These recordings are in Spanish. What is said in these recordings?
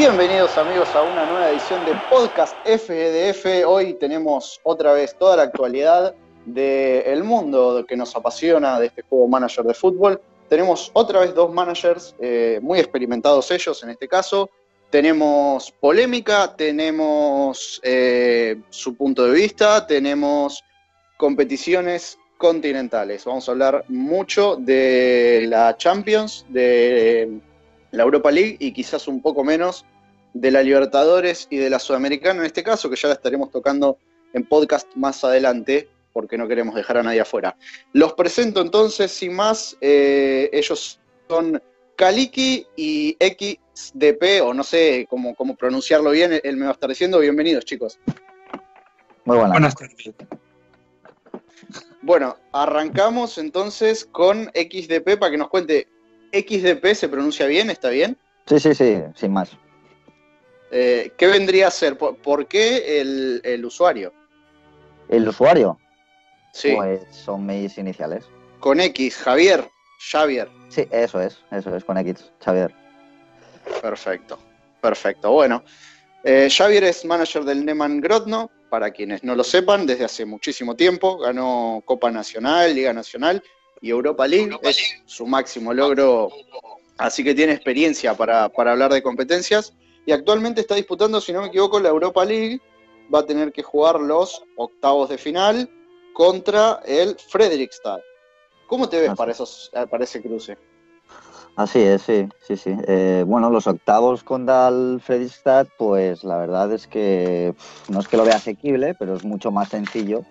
Bienvenidos amigos a una nueva edición de Podcast FDF. Hoy tenemos otra vez toda la actualidad del mundo que nos apasiona de este juego manager de fútbol. Tenemos otra vez dos managers eh, muy experimentados ellos en este caso. Tenemos polémica, tenemos eh, su punto de vista, tenemos competiciones continentales. Vamos a hablar mucho de la Champions, de la Europa League y quizás un poco menos de la Libertadores y de la Sudamericana en este caso, que ya la estaremos tocando en podcast más adelante, porque no queremos dejar a nadie afuera. Los presento entonces, sin más, eh, ellos son Kaliki y XDP, o no sé cómo, cómo pronunciarlo bien, él me va a estar diciendo, bienvenidos chicos. Muy buenas. Buenas tardes. Bueno, arrancamos entonces con XDP para que nos cuente XDP se pronuncia bien, ¿está bien? Sí, sí, sí, sin más. Eh, ¿Qué vendría a ser? ¿Por, qué el, usuario? ¿El usuario? Sí. Pues son mis iniciales. Con X, Javier, Javier. Sí, eso es, eso es, con X, Javier. Perfecto, perfecto. Bueno, eh, Javier es manager del Neman Grodno, para quienes no lo sepan, desde hace muchísimo tiempo. Ganó Copa Nacional, Liga Nacional y Europa League. es su máximo logro, así que tiene experiencia para, hablar de competencias. Y actualmente está disputando, si no me equivoco, la Europa League. Va a tener que jugar los octavos de final contra el Fredrikstad. ¿Cómo te ves para, esos, para ese cruce? Así es, sí, sí, sí. Eh, bueno, los octavos contra el Fredrikstad, pues la verdad es que no es que lo vea asequible, pero es mucho más sencillo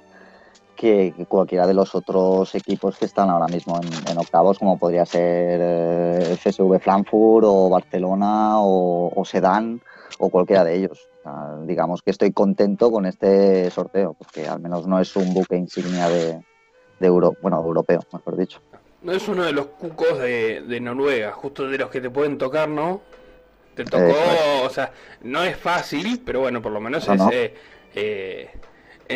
que, cualquiera de los otros equipos que están ahora mismo en, octavos, como podría ser eh, FSV Frankfurt o Barcelona o, Sedan o cualquiera de ellos. digamos que estoy contento con este sorteo, porque al menos no es un buque insignia de, de bueno, europeo, mejor dicho. No es uno de los cucos de, Noruega, justo de los que te pueden tocar, ¿no? Te tocó, o sea, no es fácil, pero bueno, por lo menos es, eh,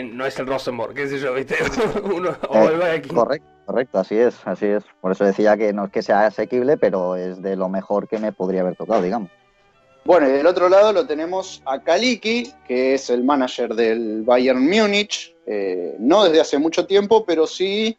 no es el Rosenborg, qué sé yo, ¿viste? Uno, o eh, Correcto, correcto, así es, así es. Por eso decía que no es que sea asequible, pero es de lo mejor que me podría haber tocado, digamos. Bueno, y del otro lado lo tenemos a Kaliki, que es el manager del Bayern Múnich, eh, no desde hace mucho tiempo, pero sí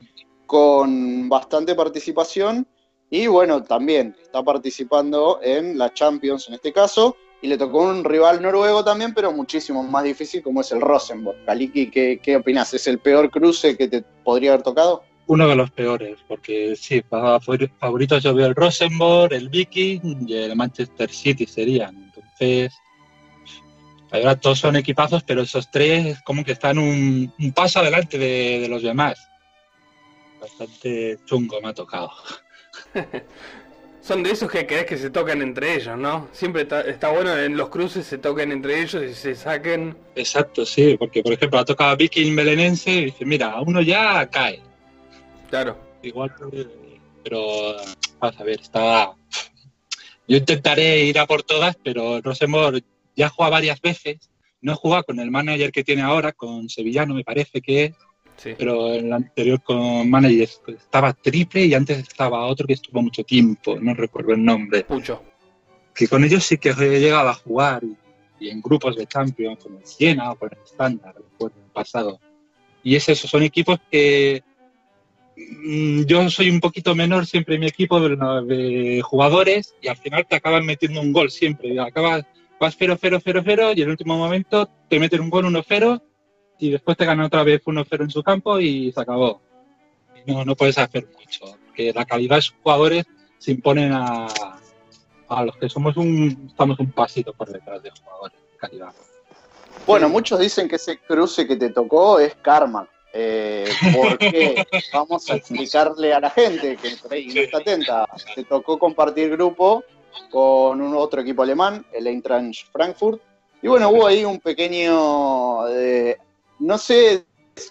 con bastante participación. Y bueno, también está participando en la Champions en este caso y le tocó un rival noruego también, pero muchísimo más difícil como es el Rosenborg. Kaliki, ¿qué, qué opinas? ¿Es el peor cruce que te podría haber tocado? Uno de los peores, porque sí, para favoritos yo veo el Rosenborg, el Viking y el Manchester City serían. Entonces, ahora todos son equipazos, pero esos tres como que están un, paso adelante de, de los demás. Bastante chungo me ha tocado. Son de esos que crees que se tocan entre ellos, ¿no? Siempre está, bueno en los cruces se toquen entre ellos y se saquen. Exacto, sí, porque por ejemplo ha tocado Viking Belenense y dice, mira, uno ya cae. Claro. Igual, pero vas a ver, está. Yo intentaré ir a por todas, pero Rosemore ya juega varias veces. No he jugado con el manager que tiene ahora, con Sevillano me parece que es pero en la anterior con Manager estaba triple y antes estaba otro que estuvo mucho tiempo, no recuerdo el nombre. Pucho. Que con ellos sí que he llegado a jugar y, en grupos de Champions, con el Siena o con el Standard, en el pasado. Y es eso, son equipos que mm, yo soy un poquito menor siempre en mi equipo de, jugadores y al final te acaban metiendo un gol siempre. Acabas, vas 0-0, 0-0 y en el último momento te meten un gol 1-0 y después te gana otra vez 1-0 en su campo y se acabó. No, no puedes hacer mucho, porque la calidad de sus jugadores se imponen a, a los que somos un, estamos un pasito por detrás de jugadores calidad. Bueno, muchos dicen que ese cruce que te tocó es karma. Eh, porque vamos a explicarle a la gente que no está atenta. Te tocó compartir grupo con un otro equipo alemán, el Eintracht Frankfurt. Y bueno, hubo ahí un pequeño eh, no sé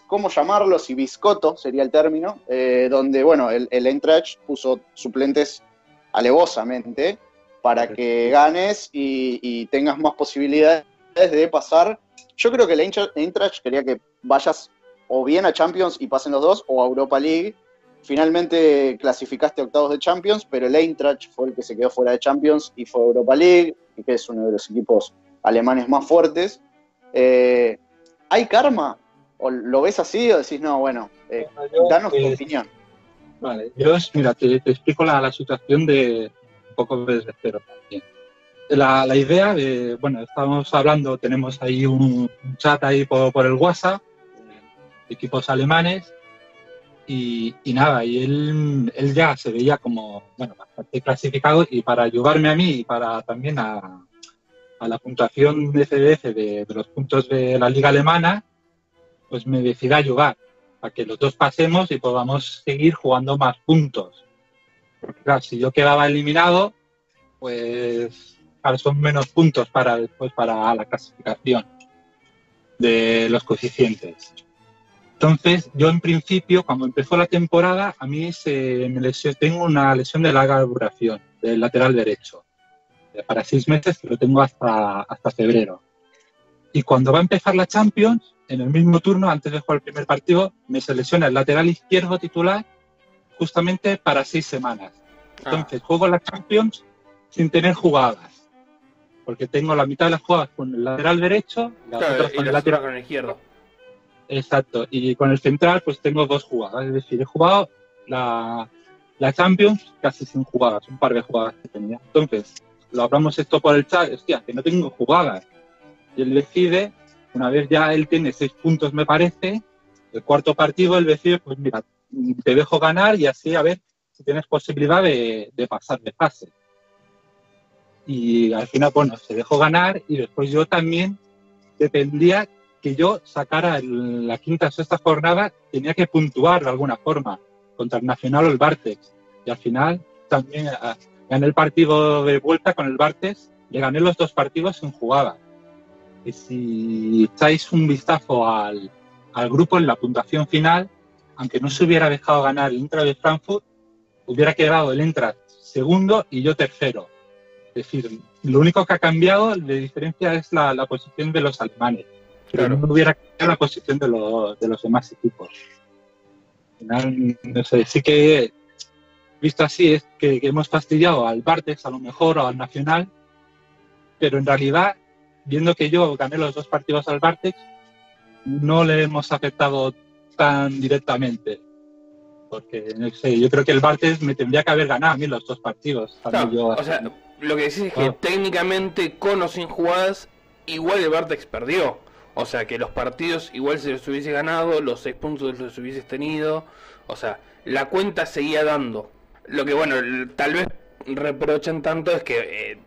cómo llamarlo, si biscoto sería el término, eh, donde, bueno, el, el Eintracht puso suplentes alevosamente para que ganes y, tengas más posibilidades de pasar. Yo creo que el Eintracht quería que vayas o bien a Champions y pasen los dos, o a Europa League, finalmente clasificaste a octavos de Champions, pero el Eintracht fue el que se quedó fuera de Champions y fue Europa League, que es uno de los equipos alemanes más fuertes. Eh, ¿Hay karma? ¿O lo ves así o decís, no, bueno, eh, danos tu opinión? Vale, yo, mira, te, explico la, situación de un poco desde cero La, la, idea de, bueno, estamos hablando, tenemos ahí un, chat ahí por, por el WhatsApp, equipos alemanes, y, nada, y él, él, ya se veía como, bueno, bastante clasificado y para ayudarme a mí y para también a, a la puntuación de CDF de, los puntos de la liga alemana, pues me decidí ayudar para que los dos pasemos y podamos seguir jugando más puntos. Porque claro, si yo quedaba eliminado, pues claro, son menos puntos para después para la clasificación de los coeficientes. Entonces, yo en principio, cuando empezó la temporada, a mí se me tengo una lesión de larga duración del lateral derecho. Para seis meses, que lo tengo hasta, hasta febrero. Y cuando va a empezar la Champions, en el mismo turno, antes de jugar el primer partido, me selecciona el lateral izquierdo titular justamente para seis semanas. Ah. Entonces, juego la Champions sin tener jugadas. Porque tengo la mitad de las jugadas con el lateral derecho y la con el lateral con el izquierdo. Exacto, y con el central pues tengo dos jugadas, es decir, he jugado la, la Champions casi sin jugadas, un par de jugadas que tenía. Entonces, lo hablamos esto por el chat, hostia, que no tengo jugadas. Y él decide, una vez ya él tiene seis puntos me parece, el cuarto partido él decide, pues mira, te dejo ganar y así a ver si tienes posibilidad de, de pasar de fase. Y al final, bueno, se dejó ganar y después yo también dependía que yo sacara en la quinta o sexta jornada, tenía que puntuar de alguna forma contra el Nacional o el Bartex. Y al final también ah, gané el partido de vuelta con el Bartex, le gané los dos partidos sin jugada. Y si echáis un vistazo al, al grupo en la puntuación final, aunque no se hubiera dejado ganar el Intra de Frankfurt, hubiera quedado el Intra segundo y yo tercero. Es decir, lo único que ha cambiado de diferencia es la, la posición de los alemanes pero no hubiera cambiado la posición de, de los demás equipos. Al final, no sé, sí que visto así es que, hemos fastidiado al Bartex a lo mejor o al Nacional, pero en realidad, viendo que yo gané los dos partidos al Bartex, no le hemos afectado tan directamente. Porque, no sé, yo creo que el Bartex me tendría que haber ganado a mí los dos partidos. o sea, lo que decís es que técnicamente con o sin jugadas, igual el Bartex perdió. O sea, que los partidos igual se los hubiese ganado, los seis puntos los hubieses tenido. O sea, la cuenta seguía dando. Lo que, bueno, tal vez reprochan tanto es que, eh,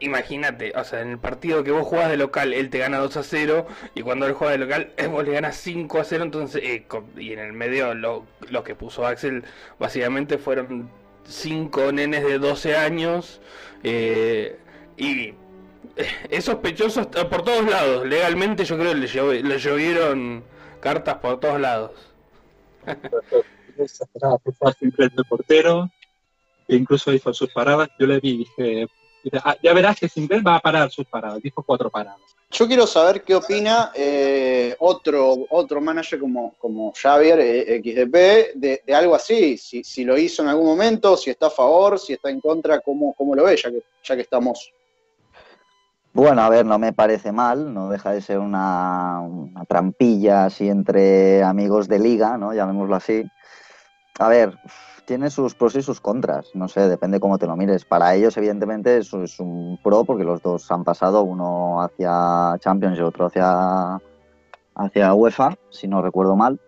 imagínate, o sea, en el partido que vos jugás de local, él te gana 2 a 0, y cuando él juega de local, vos le ganas 5 a 0, entonces, eh, y en el medio lo, lo que puso Axel, básicamente fueron 5 nenes de 12 años, eh, y es sospechoso por todos lados. Legalmente yo creo que le, le llovieron cartas por todos lados. siempre el portero, que incluso hizo sus paradas. Yo le vi y dije, ah, ya verás que Simbel va a parar sus paradas. Dijo cuatro paradas. Yo quiero saber qué opina eh, otro, otro manager como, como Javier eh, XDP de, algo así, si, si, lo hizo en algún momento, si está a favor, si está en contra, cómo, cómo lo ve, ya que, ya que estamos bueno, a ver, no me parece mal, no deja de ser una, trampilla así entre amigos de liga, ¿no? Llamémoslo así. A ver, tiene sus pros y sus contras, no sé, depende cómo te lo mires. Para ellos, evidentemente, eso es un pro porque los dos han pasado, uno hacia Champions y otro hacia, hacia UEFA, si no recuerdo mal.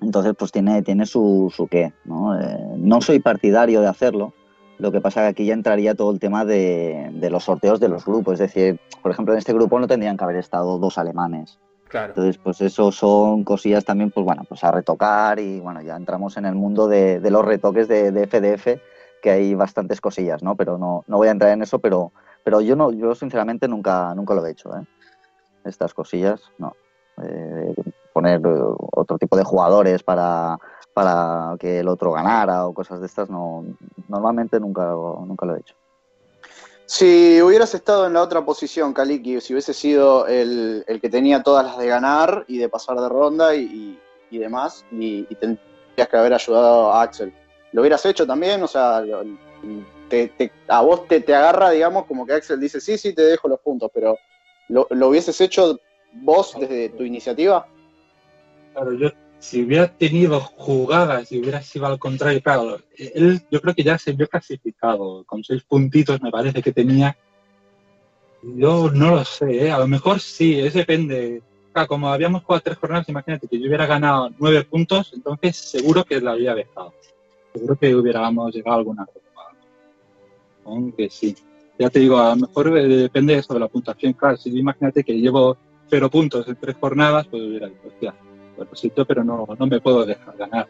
Entonces, pues tiene, tiene su, su qué, ¿no? Eh, no soy partidario de hacerlo, lo que pasa es que aquí ya entraría todo el tema de, los sorteos de los grupos. Es decir, por ejemplo, en este grupo no tendrían que haber estado dos alemanes. Entonces, pues eso son cosillas también, pues bueno, pues a retocar y bueno, ya entramos en el mundo de, los retoques de, FDF, que hay bastantes cosillas, ¿no? Pero no, no voy a entrar en eso, pero, pero yo no, yo sinceramente nunca, nunca lo he hecho, ¿eh? Estas cosillas, no. Eh, poner otro tipo de jugadores para para que el otro ganara o cosas de estas, no, normalmente nunca, nunca lo he hecho. Si hubieras estado en la otra posición, Kaliki, si hubiese sido el, que tenía todas las de ganar y de pasar de ronda y, demás, y, que haber ayudado a Axel. ¿Lo hubieras hecho también? O sea, a vos te, te, agarra, digamos, como que Axel dice, sí, sí, te dejo los puntos, pero ¿lo, hubieses hecho vos desde tu iniciativa? Claro, yo si hubiera tenido jugadas y hubiera sido al contrario, claro, él yo creo que ya se vio clasificado, con seis puntitos me parece que tenía. Yo no lo sé, ¿eh? a lo mejor sí, es depende. como habíamos jugado tres jornadas, imagínate que yo hubiera ganado nueve puntos, entonces seguro que la había dejado. Seguro que hubiéramos llegado a alguna cosa. Aunque sí. Ya te digo, a lo mejor eh, depende de eso de la puntuación. Claro, si imagínate que llevo cero puntos en tres jornadas, pues hubiera dicho, hostia, pero no, no me puedo dejar ganar.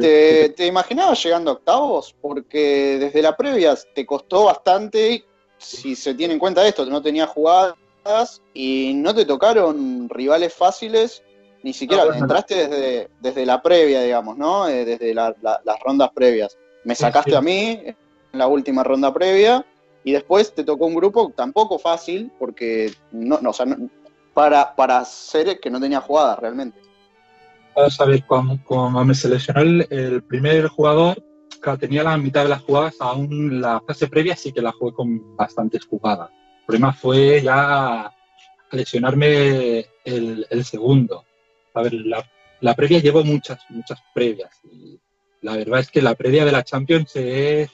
¿Te, ¿Te, imaginabas llegando a octavos? Porque desde la previa te costó bastante, si se tiene en cuenta esto, no tenías jugadas y no te tocaron rivales fáciles ni siquiera entraste desde, desde la previa, digamos, ¿no? Eh, desde las rondas previas. Me sacaste a mí en la última ronda previa y después te tocó un grupo tampoco fácil porque no, no, o sea, para, para ser que no tenía jugadas realmente. Vamos a ver, cuando, me seleccionó el, primer jugador, claro, tenía la mitad de las jugadas, aún la fase previa sí que la jugué con bastantes jugadas. El problema fue ya lesionarme el, segundo a ver, la, previa llevo muchas, muchas previas. La verdad es que la previa de la Champions es,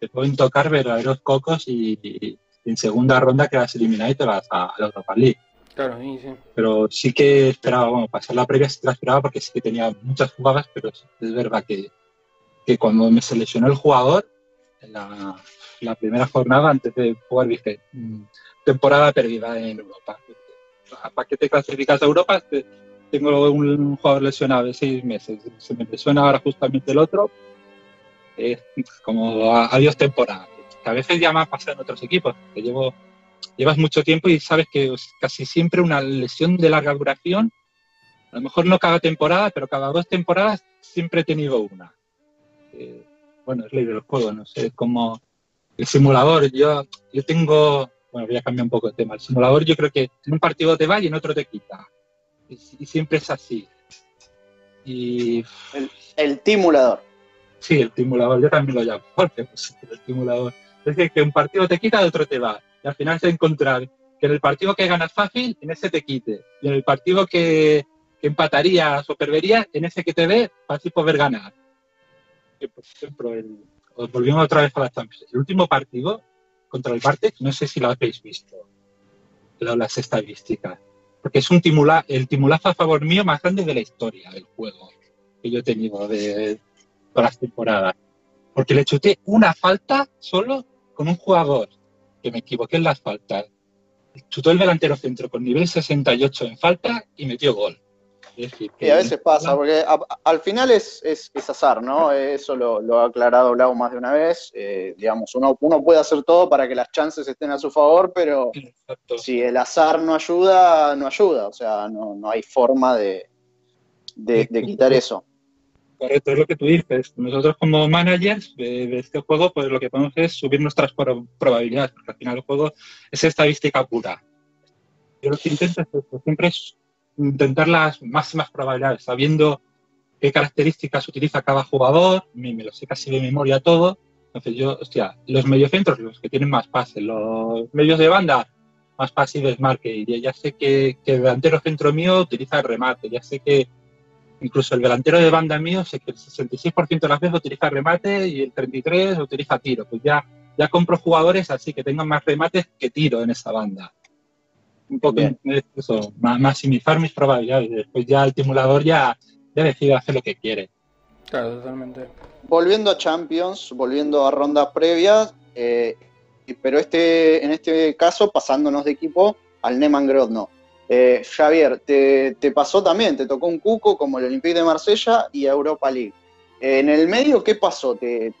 te pueden tocar verdaderos cocos y, en segunda ronda quedas eliminado y te vas a, la Europa League. Claro, sí, sí. Pero sí que esperaba, bueno, pasar la previa sí que la esperaba porque sí que tenía muchas jugadas, pero es verdad que, que cuando me seleccionó el jugador, en la, la primera jornada antes de jugar dije, mm, temporada perdida en Europa. ¿Para qué te clasificas a Europa? tengo un jugador lesionado de seis meses, se me lesiona ahora justamente el otro, es como adiós temporada. a veces ya me ha pasado en otros equipos, que llevo, llevas mucho tiempo y sabes que casi siempre una lesión de larga duración, a lo mejor no cada temporada, pero cada dos temporadas siempre he tenido una. Eh, bueno, es ley del juego, no sé, como el simulador, yo, yo tengo, bueno, voy a cambiar un poco de tema, el simulador yo creo que en un partido te va y en otro te quita y, siempre es así. Y... El, el timulador. Sí, el timulador, yo también lo llamo, porque pues, el timulador. Es decir, que un partido te quita, el otro te va. Y al final se encontrar que en el partido que ganas fácil, en ese te quite. Y en el partido que, que empatarías o perderías, en ese que te dé, para así poder ganar. por ejemplo, el, volviendo otra vez a la Champions. El último partido contra el Bartek, no sé si lo habéis visto, las estadísticas porque es un timula, el timulazo a favor mío más grande de la historia del juego que yo he tenido de todas las temporadas. Porque le chuté una falta solo con un jugador, que me equivoqué en las faltas. Chutó el delantero centro con nivel 68 en falta y metió gol. y a veces pasa, porque al final es, es, azar, ¿no? Eso lo, ha aclarado Blau más de una vez. Eh, digamos, uno, uno puede hacer todo para que las chances estén a su favor, pero si el azar no ayuda, no ayuda. O sea, no, no hay forma de, de, quitar eso. Correcto, es lo que tú dices. Nosotros como managers de, este juego, pues lo que podemos es subir nuestras probabilidades, porque al final el juego es estadística pura. Yo lo que intento siempre es intentar las máximas probabilidades, sabiendo qué características utiliza cada jugador, me, lo sé casi de memoria todo. Entonces yo, hostia, los mediocentros, los que tienen más pases, los medios de banda, más pases desmarque. Y ya sé que, que, el delantero centro mío utiliza el remate, ya sé que incluso el delantero de banda mío, sé que el 66% de las veces utiliza remate y el 33% utiliza tiro. Pues ya, ya compro jugadores así que tengan más remates que tiro en esa banda un poco eso, maximizar mis probabilidades. Después ya el simulador ya, ya decide hacer lo que quiere. Claro, totalmente. Volviendo a Champions, volviendo a rondas previas, eh, pero este, en este caso pasándonos de equipo al Neman Grodno. Eh, Javier, te, pasó también, te tocó un cuco como el Olympique de Marsella y Europa League. Eh, en el medio, ¿qué pasó? ¿Te,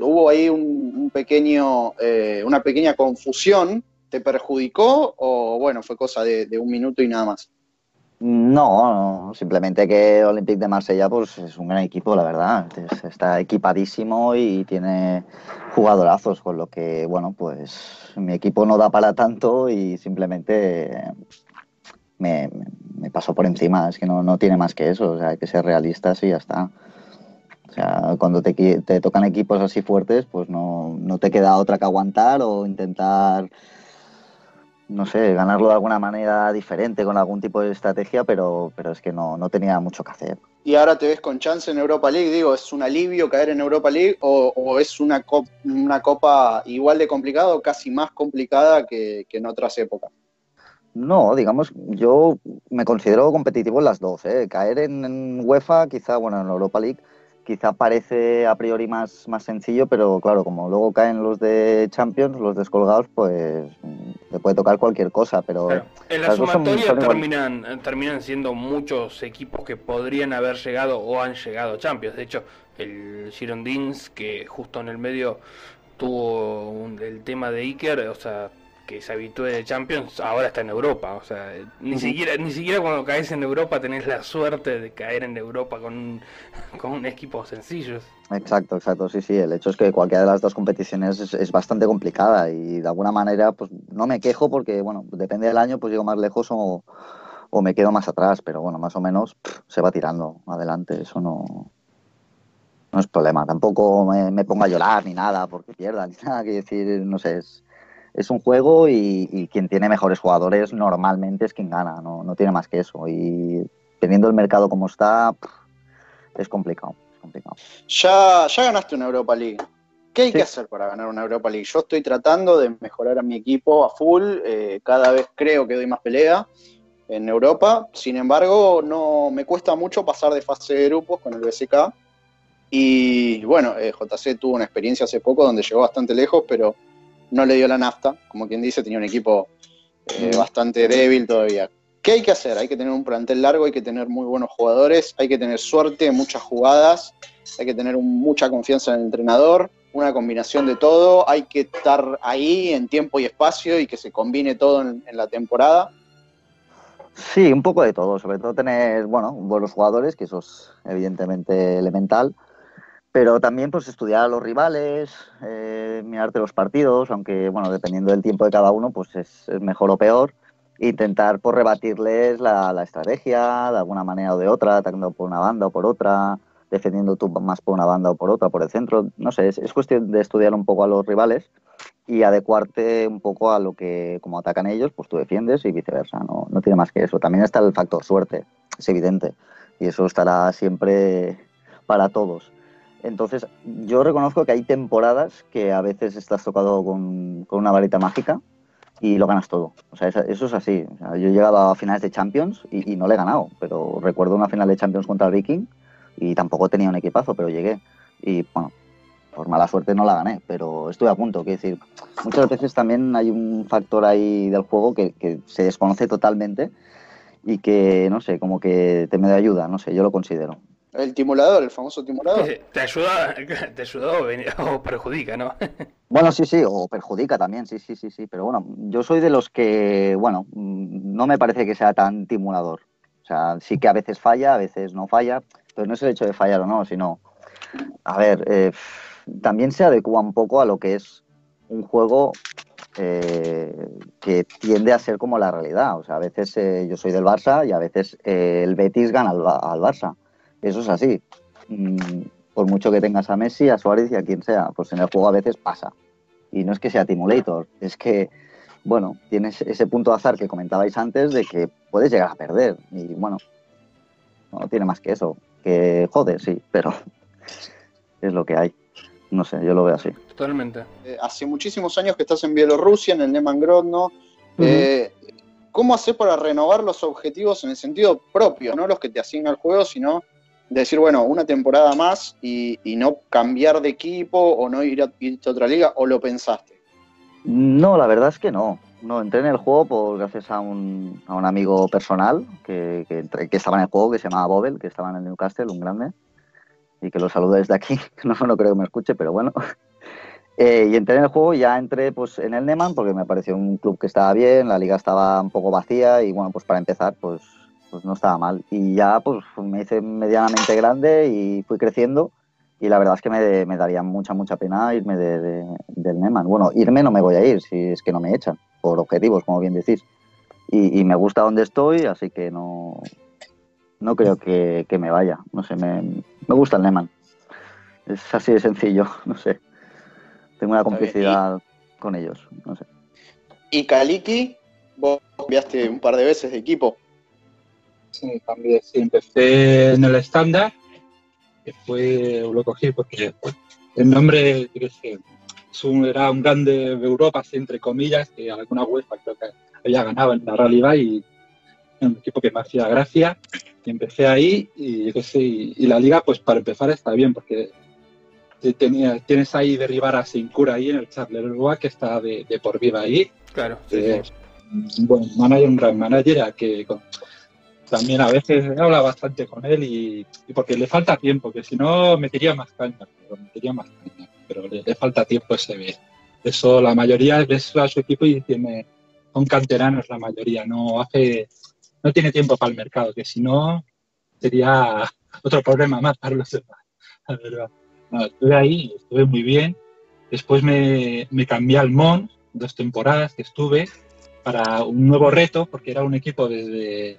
hubo ahí pequeño, una pequeña confusión te perjudicó o bueno, fue cosa de, un minuto y nada más? No, simplemente que Olympique de Marsella pues, es un gran equipo, la verdad. Está equipadísimo y tiene jugadorazos, con lo que, bueno, pues mi equipo no da para tanto y simplemente me, pasó por encima. Es que no, no, tiene más que eso. O sea, hay que ser realistas y ya está. O sea, cuando te, te tocan equipos así fuertes, pues no, no te queda otra que aguantar o intentar no sé, ganarlo de alguna manera diferente, con algún tipo de estrategia, pero, pero es que no, no tenía mucho que hacer. ¿Y ahora te ves con chance en Europa League? Digo, ¿es un alivio caer en Europa League o, es una, una copa igual de complicada o casi más complicada que, en otras épocas? No, digamos, yo me considero competitivo en las dos. ¿eh? Caer en, en UEFA, quizá, bueno, en Europa League, quizá parece a priori más, más sencillo, pero claro, como luego caen los de Champions, los descolgados, pues te puede tocar cualquier cosa, pero... En la sumatoria terminan, terminan siendo muchos equipos que podrían haber llegado o han llegado a Champions. De hecho, el Girondins, que justo en el medio tuvo el tema de Iker, o sea, que se habitúe de Champions, ahora está en Europa. O sea, ni siquiera ni siquiera cuando caes en Europa tenés la suerte de caer en Europa con, con un equipo sencillo. Exacto, exacto, sí, sí. El hecho es que cualquiera de las dos competiciones es, bastante complicada y de alguna manera pues no me quejo porque, bueno, depende del año, pues llego más lejos o, o me quedo más atrás, pero bueno, más o menos se va tirando adelante, eso no, no es problema. Tampoco me, me pongo a llorar ni nada porque pierda, ni nada que decir, no sé, es, es un juego y, quien tiene mejores jugadores normalmente es quien gana, no, no tiene más que eso. Y teniendo el mercado como está, es complicado. complicado. Ya, ya ganaste una Europa League. ¿Qué hay que hacer para ganar una Europa League? Yo estoy tratando de mejorar a mi equipo a full, eh, cada vez creo que doy más pelea en Europa, sin embargo no me cuesta mucho pasar de fase de grupos con el BSK y bueno, eh, JC tuvo una experiencia hace poco donde llegó bastante lejos, pero no le dio la nafta, como quien dice, tenía un equipo eh, bastante débil todavía. ¿Qué hay que hacer? Hay que tener un plantel largo, hay que tener muy buenos jugadores, hay que tener suerte, muchas jugadas, hay que tener mucha confianza en el entrenador, una combinación de todo, hay que estar ahí en tiempo y espacio y que se combine todo en, en la temporada. Sí, un poco de todo, sobre todo tener, bueno, buenos jugadores, que eso es evidentemente elemental, pero también pues estudiar a los rivales, eh, mirarte los partidos, aunque bueno, dependiendo del tiempo de cada uno, pues es, mejor o peor. Intentar por pues, rebatirles la, estrategia de alguna manera o de otra, atacando por una banda o por otra, defendiendo tú más por una banda o por otra, por el centro. No sé, es, cuestión de estudiar un poco a los rivales y adecuarte un poco a lo que, como atacan ellos, pues tú defiendes y viceversa. No, no tiene más que eso. También está el factor suerte, es evidente. Y eso estará siempre para todos entonces, yo reconozco que hay temporadas que a veces estás tocado con, una varita mágica y lo ganas todo. O sea, eso es así. yo he llegado a finales de Champions y, no le he ganado, pero recuerdo una final de Champions contra el Viking y tampoco tenía un equipazo, pero llegué. Y bueno, por mala suerte no la gané, pero estuve a punto. Quiero decir, muchas veces también hay un factor ahí del juego que, que se desconoce totalmente y que, no sé, como que te me da ayuda, no sé, yo lo considero. El timulador, el famoso timulador. Te ayuda, te ayuda o perjudica, ¿no? Bueno, sí, sí, o perjudica también, sí, sí, sí, sí. Pero bueno, yo soy de los que, bueno, no me parece que sea tan timulador. O sea, sí que a veces falla, a veces no falla, pero no es el hecho de fallar o no, sino, a ver, eh, también se adecua un poco a lo que es un juego eh, que tiende a ser como la realidad. O sea, a veces eh, yo soy del Barça y a veces el Betis gana al, al Barça eso es así. Mm, por mucho que tengas a Messi, a Suárez y a quien sea, pues en el juego a veces pasa. Y no es que sea Timulator, es que, bueno, tienes ese punto de azar que comentabais antes de que puedes llegar a perder. Y bueno, no tiene más que eso. Que jode, sí, pero es lo que hay. No sé, yo lo veo así. Totalmente. Eh, hace muchísimos años que estás en Bielorrusia, en el Neman Grodno. Eh, ¿Cómo haces para renovar los objetivos en el sentido propio? No los que te asigna el juego, sino decir, bueno, una temporada más y, no cambiar de equipo o no ir a, otra liga, o lo pensaste? No, la verdad es que no. No, entré en el juego por, gracias a un, a amigo personal que, estaba en el juego, que se llamaba Bobel, que estaba en el Newcastle, un grande, y que lo saludo desde aquí. No, no creo que me escuche, pero bueno. Eh, y entré en el juego ya entré pues, en el Neman porque me pareció un club que estaba bien, la liga estaba un poco vacía y bueno, pues para empezar, pues pues no estaba mal. Y ya pues me hice medianamente grande y fui creciendo y la verdad es que me, me daría mucha, mucha pena irme de, del Neman. Bueno, irme no me voy a ir si es que no me echan, por objetivos, como bien decís. y, me gusta donde estoy, así que no, no creo que, me vaya. No sé, me, me gusta el Neman. Es así de sencillo, no sé. Tengo una complicidad con ellos, no sé. ¿Y Kaliki? Vos cambiaste un par de veces de equipo. Sí, también sí, empecé en el estándar, que fue, lo cogí porque el nombre, era un grande de Europa, así, entre comillas, que alguna UEFA creo que había ganado en la realidad y un equipo que me hacía gracia. Y empecé ahí y, y, la liga, pues para empezar está bien, porque tenía, tienes ahí derribar a Sincura ahí en el Charleroi, que está de, por vida ahí. Claro. Un buen manager, un gran manager, que también a veces habla bastante con él y, porque le falta tiempo, que si no metería más caña, pero metería más caña, pero le, falta tiempo ese ver. Eso la mayoría ves a su equipo y tiene, son canteranos la mayoría, no hace, no tiene tiempo para el mercado, que si no sería otro problema más para los demás, la verdad estuve ahí, estuve muy bien. Después me, me cambié al Mons, dos temporadas que estuve, para un nuevo reto, porque era un equipo de,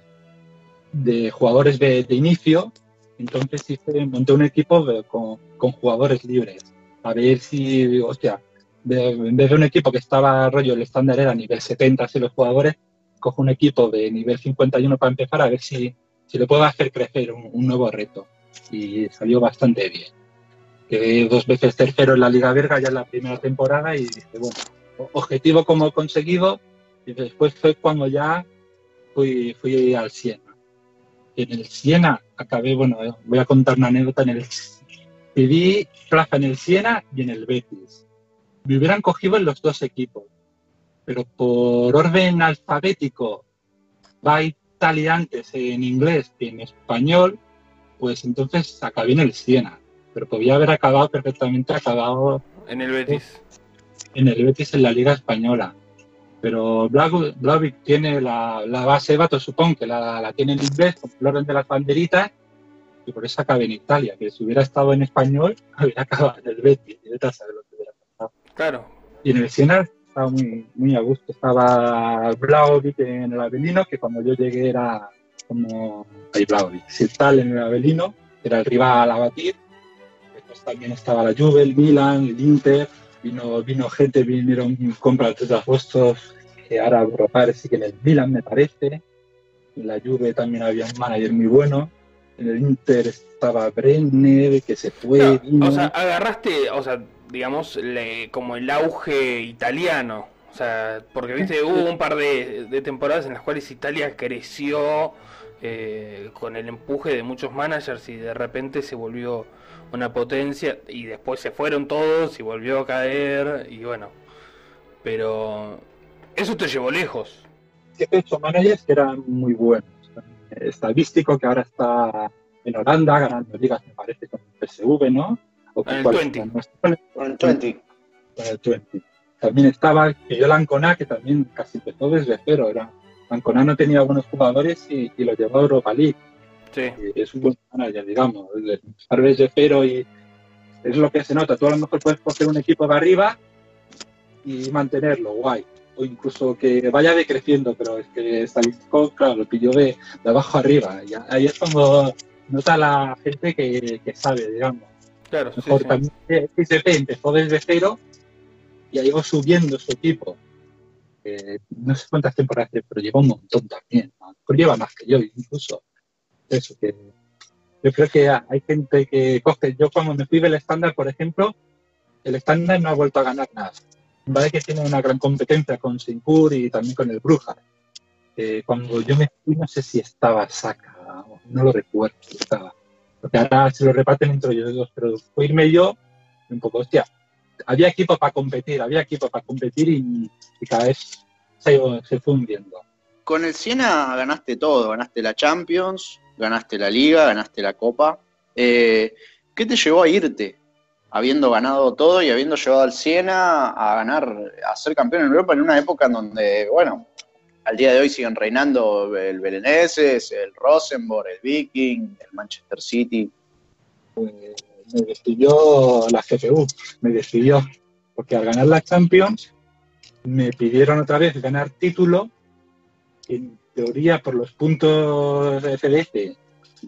de jugadores de, inicio. Entonces hice, monté un equipo con, con, jugadores libres. A ver si, hostia, en vez de un equipo que estaba rollo, el estándar era nivel 70, así los jugadores, cojo un equipo de nivel 51 para empezar a ver si, si le puedo hacer crecer un, un nuevo reto. Y salió bastante bien quedé dos veces tercero en la Liga Verga ya en la primera temporada y dije, bueno, objetivo como conseguido y después fue cuando ya fui, fui al Siena. En el Siena acabé, bueno, eh, voy a contar una anécdota, en el pedí plaza en el Siena y en el Betis. Me hubieran cogido en los dos equipos, pero por orden alfabético va Italia antes en inglés que en español, pues entonces acabé en el Siena pero podía haber acabado perfectamente acabado en el Betis. En el Betis en la Liga Española. Pero Blauvik tiene la, base de supongo que la, tiene en inglés, con el orden de las banderitas, y por eso acabé en Italia, que si hubiera estado en español, hubiera acabado en el Betis, y vete lo que hubiera pasado. Claro. Y en el Siena estaba muy, muy a gusto. Estaba Blauvik en el Avelino, que cuando yo llegué era como... Ahí Blauvik. Si tal en el Avelino, era el rival a batir, también estaba la Juve, el Milan, el Inter, vino, vino gente, vinieron compras de puestos que ahora parece que en el Milan me parece, en la Juve también había un manager muy bueno, en el Inter estaba Brenner, que se fue. o sea, agarraste, o sea, digamos, como el auge italiano. O sea, porque viste, hubo un par de, de temporadas en las cuales Italia creció eh, con el empuje de muchos managers y de repente se volvió una potencia y después se fueron todos y volvió a caer y bueno, pero eso te llevó lejos. he hecho managers que eran muy buenos. Estadístico que ahora está en Holanda ganando ligas, me parece, con el PSV, ¿no? O con el 20. Con el 20. Con el 20. También estaba que yo Lancona, que también casi empezó desde cero. Era, Lancona no tenía buenos jugadores y, y lo llevó a Europa League es un buen manager, digamos. Tal vez de cero y es lo que se nota. Tú a lo mejor puedes coger un equipo de arriba y mantenerlo, guay. O incluso que vaya decreciendo, pero es que estadístico, claro, lo pilló de, de abajo arriba. Y ahí es cuando nota la gente que, sabe, digamos. Claro, mejor también XP empezó desde cero y ha ido subiendo su equipo. no sé cuántas temporadas, pero lleva un montón también. lleva más que yo, incluso eso, que yo creo que hay gente que coge, yo cuando me fui del estándar, por ejemplo, el estándar no ha vuelto a ganar nada. Vale que tiene una gran competencia con Sinkur y también con el Bruja. cuando yo me fui no sé si estaba Saca, no lo recuerdo estaba. Porque ahora se lo reparten entre ellos dos, pero fue irme yo un poco, hostia, había equipo para competir, había equipo para competir y, cada vez se, se fue hundiendo. Con el Siena ganaste todo, ganaste la Champions, ganaste la liga, ganaste la copa. Eh, ¿Qué te llevó a irte? Habiendo ganado todo y habiendo llevado al Siena a ganar, a ser campeón en Europa en una época en donde, bueno, al día de hoy siguen reinando el Belenenses, el Rosenborg, el Viking, el Manchester City. me despidió la GPU, me despidió, porque al ganar la Champions me pidieron otra vez ganar título teoría, por los puntos de FDF,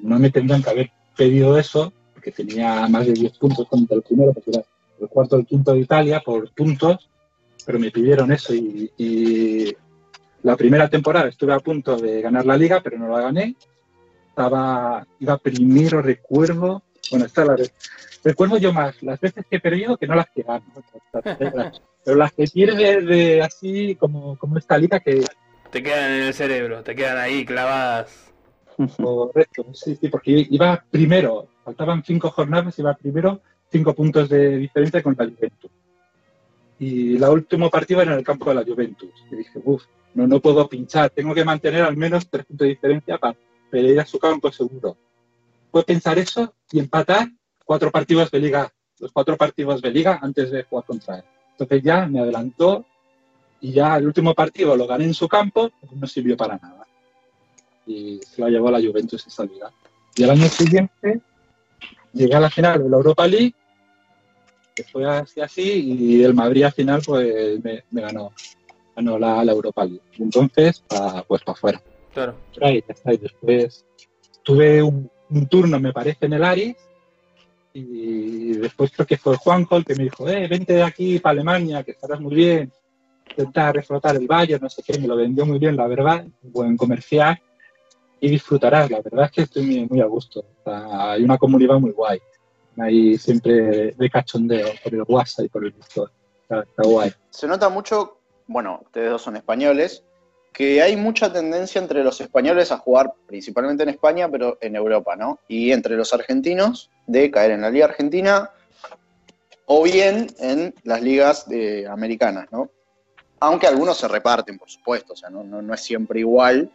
no me tendrían que haber pedido eso, porque tenía más de 10 puntos contra el primero, porque era el cuarto el quinto de Italia por puntos, pero me pidieron eso y, la primera temporada estuve a punto de ganar la liga, pero no la gané. Estaba, iba primero, recuerdo, bueno, está la recuerdo yo más las veces que he perdido que no las que gano. pero las que pierde de, así como, como esta liga que... Te quedan en el cerebro, te quedan ahí clavadas. Correcto, sí, sí, porque iba primero, faltaban cinco jornadas, iba primero cinco puntos de diferencia con la Juventus. Y la último partido era en el campo de la Juventus. Y dije, uff, no, no puedo pinchar, tengo que mantener al menos tres puntos de diferencia para ir a su campo seguro. Puedo pensar eso y empatar cuatro partidos de liga, los cuatro partidos de liga antes de jugar contra él. Entonces ya me adelantó y ya el último partido lo gané en su campo, no sirvió para nada. Y se lo llevó la Juventus esa liga. Y el año siguiente llegué a la final de la Europa League, que fue así así, y el Madrid al final pues me, ganó, ganó la, Europa League. Entonces, pues para afuera. Claro. Y después tuve un, turno, me parece, en el Aris, y después creo que fue Juanjo el que me dijo, eh, vente de aquí para Alemania, que estarás muy bien, intenta reflotar el Valle, no sé qué, me lo vendió muy bien, la verdad, buen comercial, y disfrutarás. La verdad es que estoy muy, a gusto. hay una comunidad muy guay. Hay siempre de cachondeo por el WhatsApp y por el Discord. Está, guay. Se nota mucho, bueno, ustedes dos son españoles, que hay mucha tendencia entre los españoles a jugar principalmente en España, pero en Europa, ¿no? Y entre los argentinos de caer en la Liga Argentina o bien en las ligas de, americanas, ¿no? Aunque algunos se reparten, por supuesto, o sea, no, es siempre igual,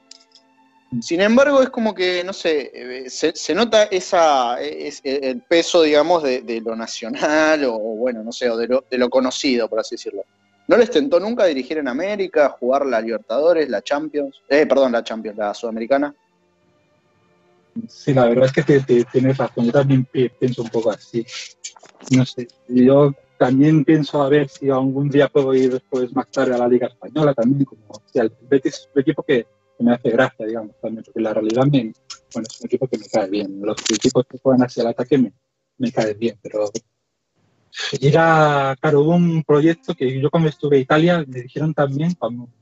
sin embargo, es como que, no sé, eh, se, nota esa, el peso, digamos, de, lo nacional o, bueno, no sé, o de lo, conocido, por así decirlo. ¿No les tentó nunca dirigir en América, jugar la Libertadores, la Champions? Eh, perdón, la Champions, la Sudamericana. Sí, la verdad es que tienes razón. Yo también pienso un poco así. No sé, yo también pienso a ver si algún día puedo ir después más tarde a la Liga Española también, como o sea, el Betis es un equipo que me hace gracia, digamos, también, porque la realidad me, bueno, es un equipo que me cae bien. Los equipos que juegan hacia el ataque me, me caen bien, pero era, claro, hubo un proyecto que yo cuando estuve en Italia me dijeron también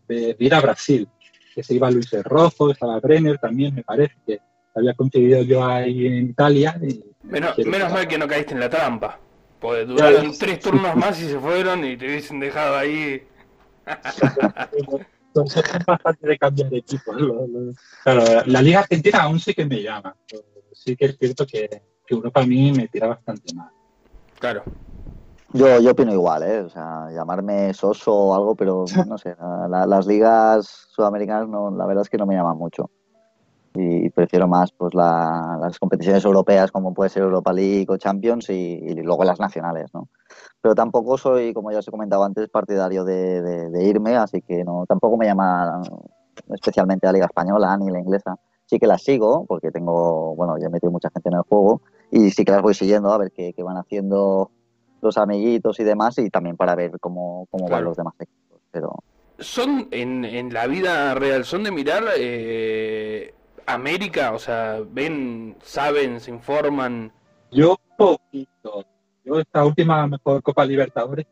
de, ir a Brasil, que se iba Luis Rojo, estaba Brenner también, me parece que había conseguido yo ahí en Italia. menos, menos mal que no caíste en la trampa, porque duraron tres turnos más y se fueron y te hubiesen dejado ahí. Entonces es bastante de cambiar de equipo. Claro, la Liga Argentina aún sí que me llama. Sí que es cierto que, Europa a mí me tira bastante mal. Claro. Yo, yo opino igual, ¿eh? O sea, llamarme soso o algo, pero no sé, las ligas sudamericanas no, la verdad es que no me llaman mucho. Y prefiero más pues las competiciones europeas como puede ser Europa League o Champions y, y luego las nacionales, ¿no? pero tampoco soy, como ya os he comentado antes, partidario de, irme, así que no tampoco me llama especialmente a la Liga Española ni la inglesa. Sí que las sigo, porque tengo, bueno, ya he metido mucha gente en el juego y sí que las voy siguiendo a ver qué, van haciendo los amiguitos y demás y también para ver cómo, cómo van los demás equipos. Pero... ¿Son en, en la vida real, son de mirar eh, América? O sea, ven, saben, se informan. Yo poquito, esta última mejor Copa Libertadores,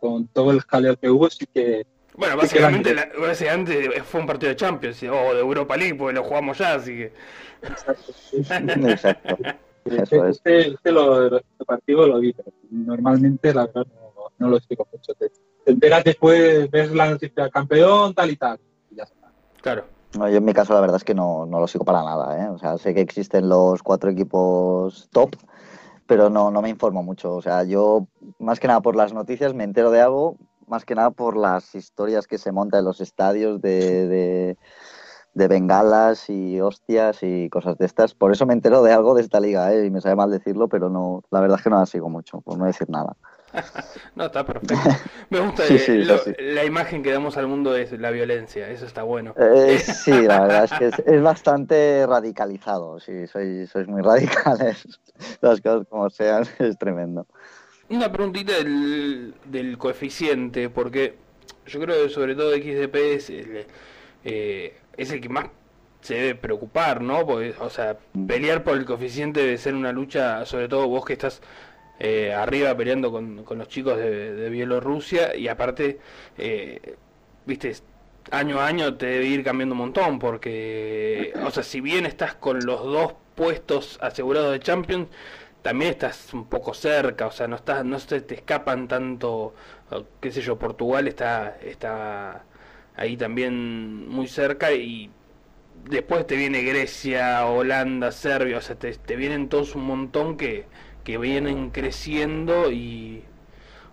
con todo el jaleo que hubo, sí que... Bueno, básicamente, básicamente fue un partido de Champions o de Europa League, porque lo jugamos ya, así que... Exacto. Exacto. Este, este, este, lo, este partido lo vi, pero normalmente la verdad no, lo explico mucho. Te, enteras después, ves la noticia campeón, tal y tal, y ya está. Claro. No, yo en mi caso la verdad es que no, no lo sigo para nada, ¿eh? O sea, sé que existen los cuatro equipos top, pero no, no me informo mucho. O sea, yo más que nada por las noticias me entero de algo, más que nada por las historias que se montan en los estadios de, de, bengalas y hostias y cosas de estas. Por eso me entero de algo de esta liga, ¿eh? y me sabe mal decirlo, pero no, la verdad es que no la sigo mucho, por no decir nada. no, está perfecto. Me gusta la imagen que damos al mundo es la violencia, eso está bueno. Eh, sí, la verdad es que es, bastante radicalizado, sí, sois, sois muy radicales, las cosas como sean, es tremendo. Una preguntita del, del coeficiente, porque yo creo que sobre todo XDP es, eh, es el que más se debe preocupar, ¿no? Porque, o sea, mm. pelear por el coeficiente debe ser una lucha, sobre todo vos que estás eh, arriba peleando con, con los chicos de, Bielorrusia y aparte, eh, viste, año a año te debe ir cambiando un montón porque, o sea, si bien estás con los dos puestos asegurados de Champions, también estás un poco cerca, o sea, no estás, no se te escapan tanto, qué sé yo, Portugal está, está ahí también muy cerca y después te viene Grecia, Holanda, Serbia, o sea, te, te vienen todos un montón que, que vienen creciendo y,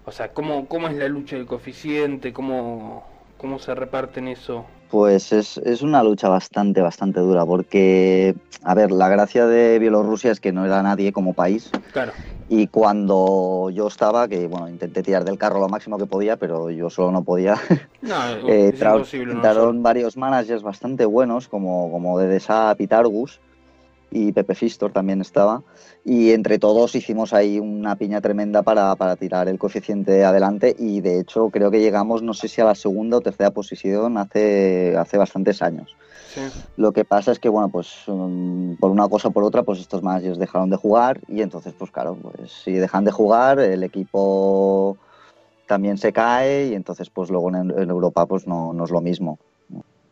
o sea, ¿cómo, cómo es la lucha del coeficiente? ¿Cómo, cómo se reparten eso? Pues es, es, una lucha bastante, bastante dura, porque, a ver, la gracia de Bielorrusia es que no era nadie como país. Claro. Y cuando yo estaba, que bueno, intenté tirar del carro lo máximo que podía, pero yo solo no podía. No, eh, Entraron varios managers bastante buenos, como, como de Desa Pitargus, y Pepe Fistor también estaba. Y entre todos hicimos ahí una piña tremenda para, para, tirar el coeficiente adelante. Y de hecho creo que llegamos, no sé si a la segunda o tercera posición hace, hace bastantes años. Lo que pasa es que, bueno, pues um, por una cosa o por otra, pues estos managers dejaron de jugar. Y entonces, pues claro, pues si dejan de jugar, el equipo también se cae. Y entonces, pues luego en, en Europa, pues no, no es lo mismo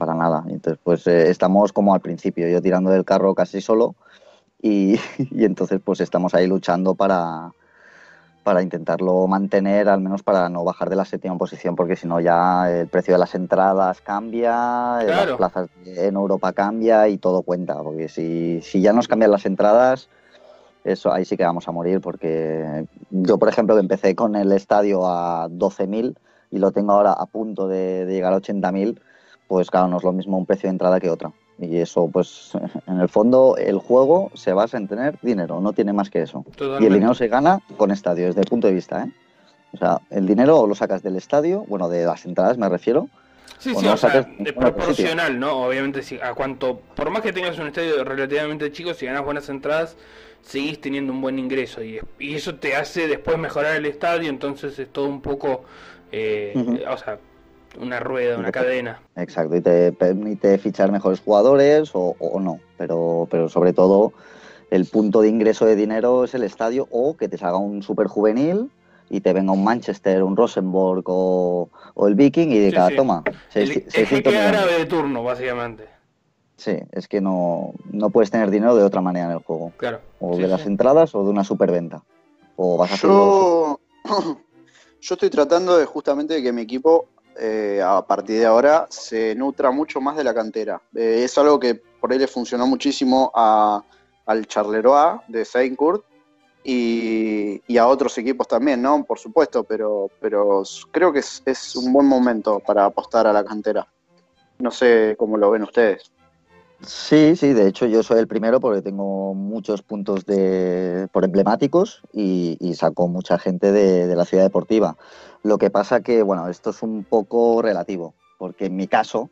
para nada. Entonces, pues eh, estamos como al principio, yo tirando del carro casi solo y, entonces pues estamos ahí luchando para, para intentarlo mantener, al menos para no bajar de la séptima posición, porque si no ya el precio de las entradas cambia, las plazas en Europa cambia y todo cuenta, porque si, si ya nos cambian las entradas, eso ahí sí que vamos a morir, porque yo, por ejemplo, que empecé con el estadio a 12.000 y lo tengo ahora a punto de, de llegar a 80.000, pues claro, no es lo mismo un precio de entrada que otra. Y eso, pues, en el fondo, el juego se basa en tener dinero, no tiene más que eso. Y el dinero se gana con estadio, desde el punto de vista, ¿eh? O sea, el dinero lo sacas del estadio, bueno, de las entradas me refiero. Sí, sí, o sea, es proporcional, ¿no? Obviamente, si, a cuanto, por más que tengas un estadio relativamente chico, si ganas buenas entradas, seguís teniendo un buen ingreso. Y, y eso te hace después mejorar el estadio, entonces es todo un poco, eh, o sea, una rueda, una cadena. Exacto, y te permite fichar mejores jugadores o, no, pero, pero sobre todo el punto de ingreso de dinero es el estadio o que te salga un super juvenil y te venga un Manchester, un Rosenborg o, el Viking y diga, toma. es que árabe de turno, básicamente. Sí, es que no, no puedes tener dinero de otra manera en el juego. Claro. O de las entradas o de una superventa. O vas a yo... yo estoy tratando de justamente de que mi equipo eh, a partir de ahora se nutra mucho más de la cantera. Eh, es algo que por ahí le funcionó muchísimo al Charleroi de Saint y, a otros equipos también, ¿no? Por supuesto, pero, pero creo que es un buen momento para apostar a la cantera. No sé cómo lo ven ustedes. Sí, sí, de hecho yo soy el primero porque tengo muchos puntos de, por emblemáticos y, saco mucha gente de, la ciudad deportiva. Lo que pasa que, bueno, esto es un poco relativo, porque en mi caso,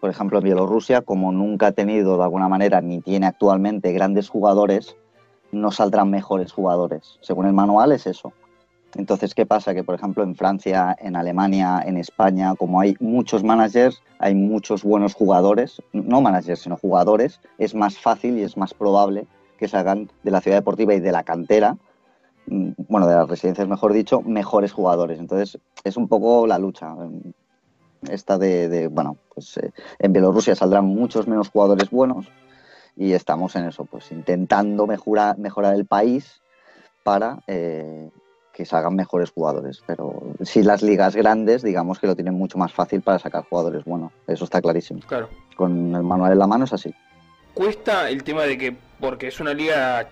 por ejemplo, en Bielorrusia, como nunca ha tenido de alguna manera ni tiene actualmente grandes jugadores, no saldrán mejores jugadores. Según el manual es eso. Entonces, ¿qué pasa? Que, por ejemplo, en Francia, en Alemania, en España, como hay muchos managers, hay muchos buenos jugadores, no managers, sino jugadores, es más fácil y es más probable que salgan de la ciudad deportiva y de la cantera, mm, bueno, de las residencias, mejor dicho, mejores jugadores. Entonces, es un poco la lucha. Esta de, bueno, pues eh, en Bielorrusia saldrán muchos menos jugadores buenos y estamos en eso, pues intentando mejorar, mejorar el país para eh, que salgan mejores jugadores. Pero si las ligas grandes, digamos que lo tienen mucho más fácil para sacar jugadores buenos. Eso está clarísimo. Claro. Con el manual en la mano es así. Cuesta el tema de que, porque es una liga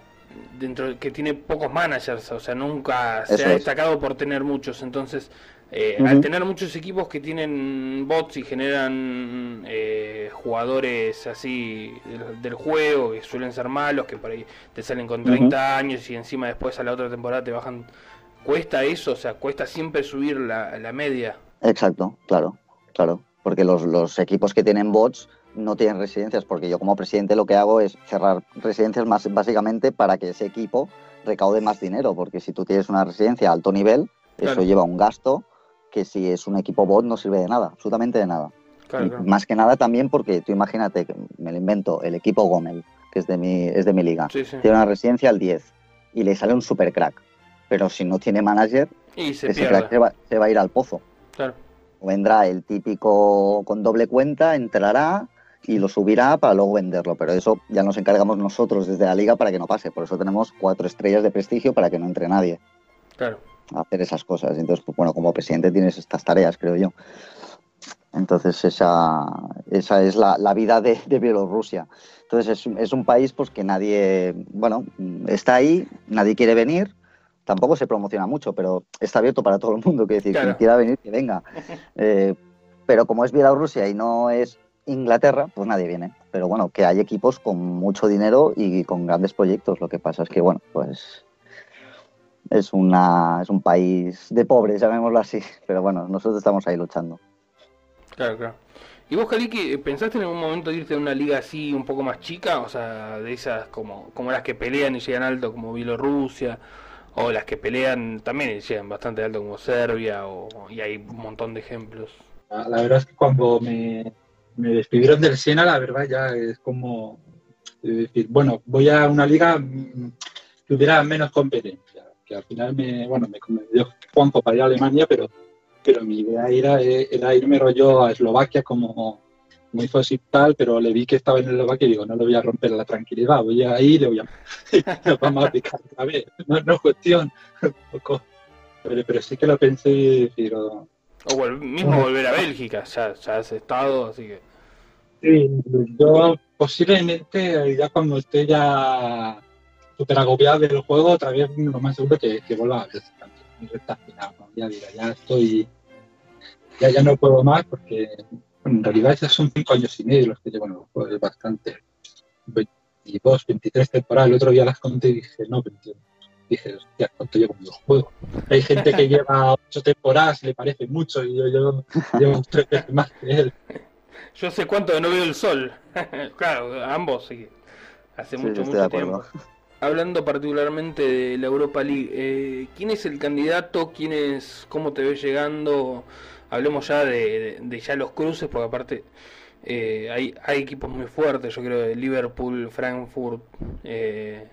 dentro que tiene pocos managers, o sea, nunca se ha destacado por tener muchos. Entonces, eh, al tener muchos equipos que tienen bots y generan eh, jugadores así del, juego, que suelen ser malos, que por ahí te salen con 30 años y encima después a la otra temporada te bajan ¿Cuesta eso? O sea, ¿cuesta siempre subir la, la media? Exacto, claro, claro. Porque los, los, equipos que tienen bots no tienen residencias, porque yo como presidente lo que hago es cerrar residencias más básicamente para que ese equipo recaude más dinero, porque si tú tienes una residencia a alto nivel, eso lleva un gasto que si es un equipo bot no sirve de nada, absolutamente de nada. Más que nada también porque tú imagínate, que me lo invento, el equipo Gomel, que es de mi, es de mi liga, tiene una residencia al 10 y le sale un super crack. Pero si no tiene manager, ese crack se va, se va, a ir al pozo. Claro. Vendrá el típico con doble cuenta, entrará y lo subirá para luego venderlo. Pero eso ya nos encargamos nosotros desde la liga para que no pase. Por eso tenemos cuatro estrellas de prestigio para que no entre nadie. Claro. A hacer esas cosas. Entonces, pues, bueno, como presidente tienes estas tareas, creo yo. Entonces esa, esa es la, vida de, Bielorrusia. Entonces es, es, un país pues que nadie, bueno, está ahí, nadie quiere venir, tampoco se promociona mucho, pero está abierto para todo el mundo, que decir, quien quiera venir, que venga. Eh, pero como es Bielorrusia y no es Inglaterra, pues nadie viene. Pero bueno, que hay equipos con mucho dinero y con grandes proyectos. Lo que pasa es que, bueno, pues es, una, es un país de pobres, llamémoslo así. Pero bueno, nosotros estamos ahí luchando. Claro, claro. ¿Y vos, Kaliki, pensaste en algún momento irte a una liga así un poco más chica? O sea, de esas como, como las que pelean y llegan alto como Bielorrusia, o las que pelean también llegan bastante alto como Serbia, o, y hay un montón de ejemplos. La, verdad es que cuando me, me, despidieron del Siena, la verdad ya es como decir, bueno, voy a una liga mm, que hubiera menos competencia, que al final me, bueno, me, dio Juanjo para ir a Alemania, pero pero mi idea era, era irme rollo a Eslovaquia como muy fácil tal, pero le vi que estaba en Eslovaquia y digo, no le voy a romper la tranquilidad, voy a ir, le voy a... vamos a picar a ver, no, no es cuestión, pero, pero, sí que lo pensé y digo... O mismo volver a Bélgica, ya, ya has estado, así que... Sí, yo posiblemente ya cuando esté ya súper agobiado del juego, otra vez lo más seguro que, que vuelva a Bélgica recta final, ya ya estoy, ya, ya no puedo más porque en realidad ya son cinco años y medio los que llevo en el juego, es bastante. 22, 23 temporadas, el otro día las conté y dije, no, 21. Dije, hostia, ¿cuánto llevo en el juego? Hay gente que lleva ocho temporadas y le parece mucho y yo, yo llevo tres veces más que él. Yo sé cuánto no veo el sol. claro, ambos sí. Hace mucho, mucho tiempo hablando particularmente de la Europa League, eh, ¿quién es el candidato? ¿Quién es, cómo te ves llegando? Hablemos ya de, ya los cruces, porque aparte eh, hay, hay equipos muy fuertes, yo creo, de Liverpool, Frankfurt, eh,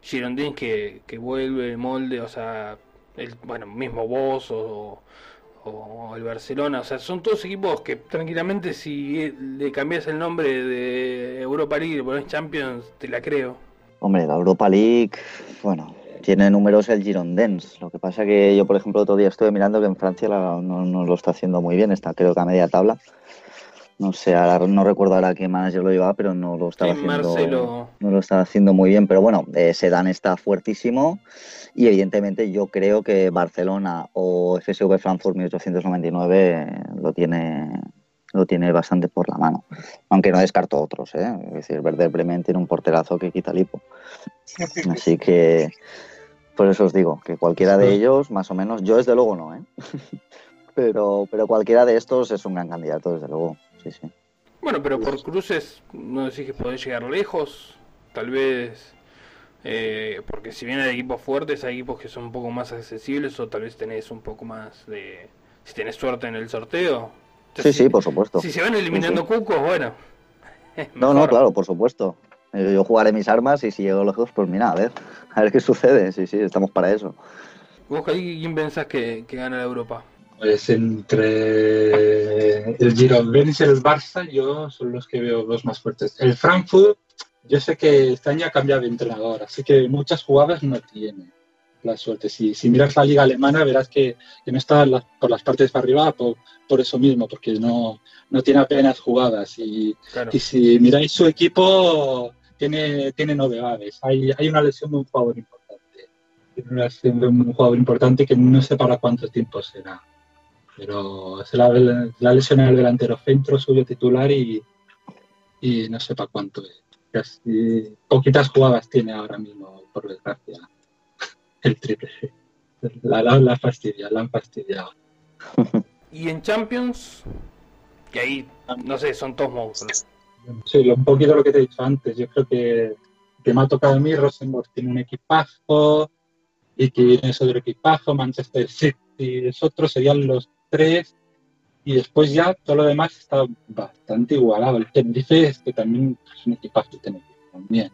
Girondins que, que vuelve el molde, o sea, el, bueno, mismo vos o, o el Barcelona, o sea, son todos equipos que tranquilamente si le cambias el nombre de Europa League y le pones Champions, te la creo. Hombre, la Europa League, bueno, tiene números el Girondins. Lo que pasa que yo, por ejemplo, otro día estuve mirando que en Francia no, lo está haciendo muy bien, está creo que a media tabla. No sé, ahora no recuerdo ahora qué manager lo llevaba, pero no lo estaba haciendo. No lo estaba haciendo muy bien. Pero bueno, eh, Sedan está fuertísimo. Y evidentemente yo creo que Barcelona o FSV Frankfurt 1899 lo tiene lo tiene bastante por la mano. Aunque no descarto otros, ¿eh? Es decir, Werder Bremen tiene un porterazo que quita lipo. Así que, por eso os digo, que cualquiera de ellos, más o menos, yo desde luego no, ¿eh? pero, pero cualquiera de estos es un gran candidato, desde luego. Sí, sí. Bueno, pero por cruces, no decís que podés llegar lejos, tal vez. Eh, porque si bien hay equipos fuertes, hay equipos que son un poco más accesibles o tal vez tenés un poco más de... Si tenés suerte en el sorteo, Sí, sí, por supuesto. Si se van eliminando cucos, bueno. No, no, claro, por supuesto. Yo jugaré mis armas y si llego lejos, pues mira, a ver, a ver qué sucede. Sí, sí, estamos para eso. ¿Vos, quién pensás que, gana la Europa? Pues entre el Girondins y el Barça, yo son los que veo los más fuertes. El Frankfurt, yo sé que este año ha cambiado de entrenador, así que muchas jugadas no tiene la suerte. Si, si miras la liga alemana, verás que, no está por las partes para arriba por, por eso mismo, porque no, no tiene apenas jugadas. Y, y, si miráis su equipo, tiene, tiene novedades. Hay, hay una lesión de un jugador importante. Tiene una lesión de un jugador importante que no sé para cuánto tiempo será. Pero es la, la lesión el delantero centro, suyo titular, y, y no sé para cuánto es. Casi poquitas jugadas tiene ahora mismo, por desgracia el triple. La, la, la la han fastidiado. y en Champions, que ahí, no sé, son todos monstruos. Sí, un poquito lo que te he dicho antes. Yo creo que, que me ha tocado a mí, Rosenborg tiene un equipazo, y que viene otro equipazo, Manchester City, es otro, serían los tres. y después ya todo lo demás está bastante igualado. El Tenerife es que también es un equipazo Tenerife también.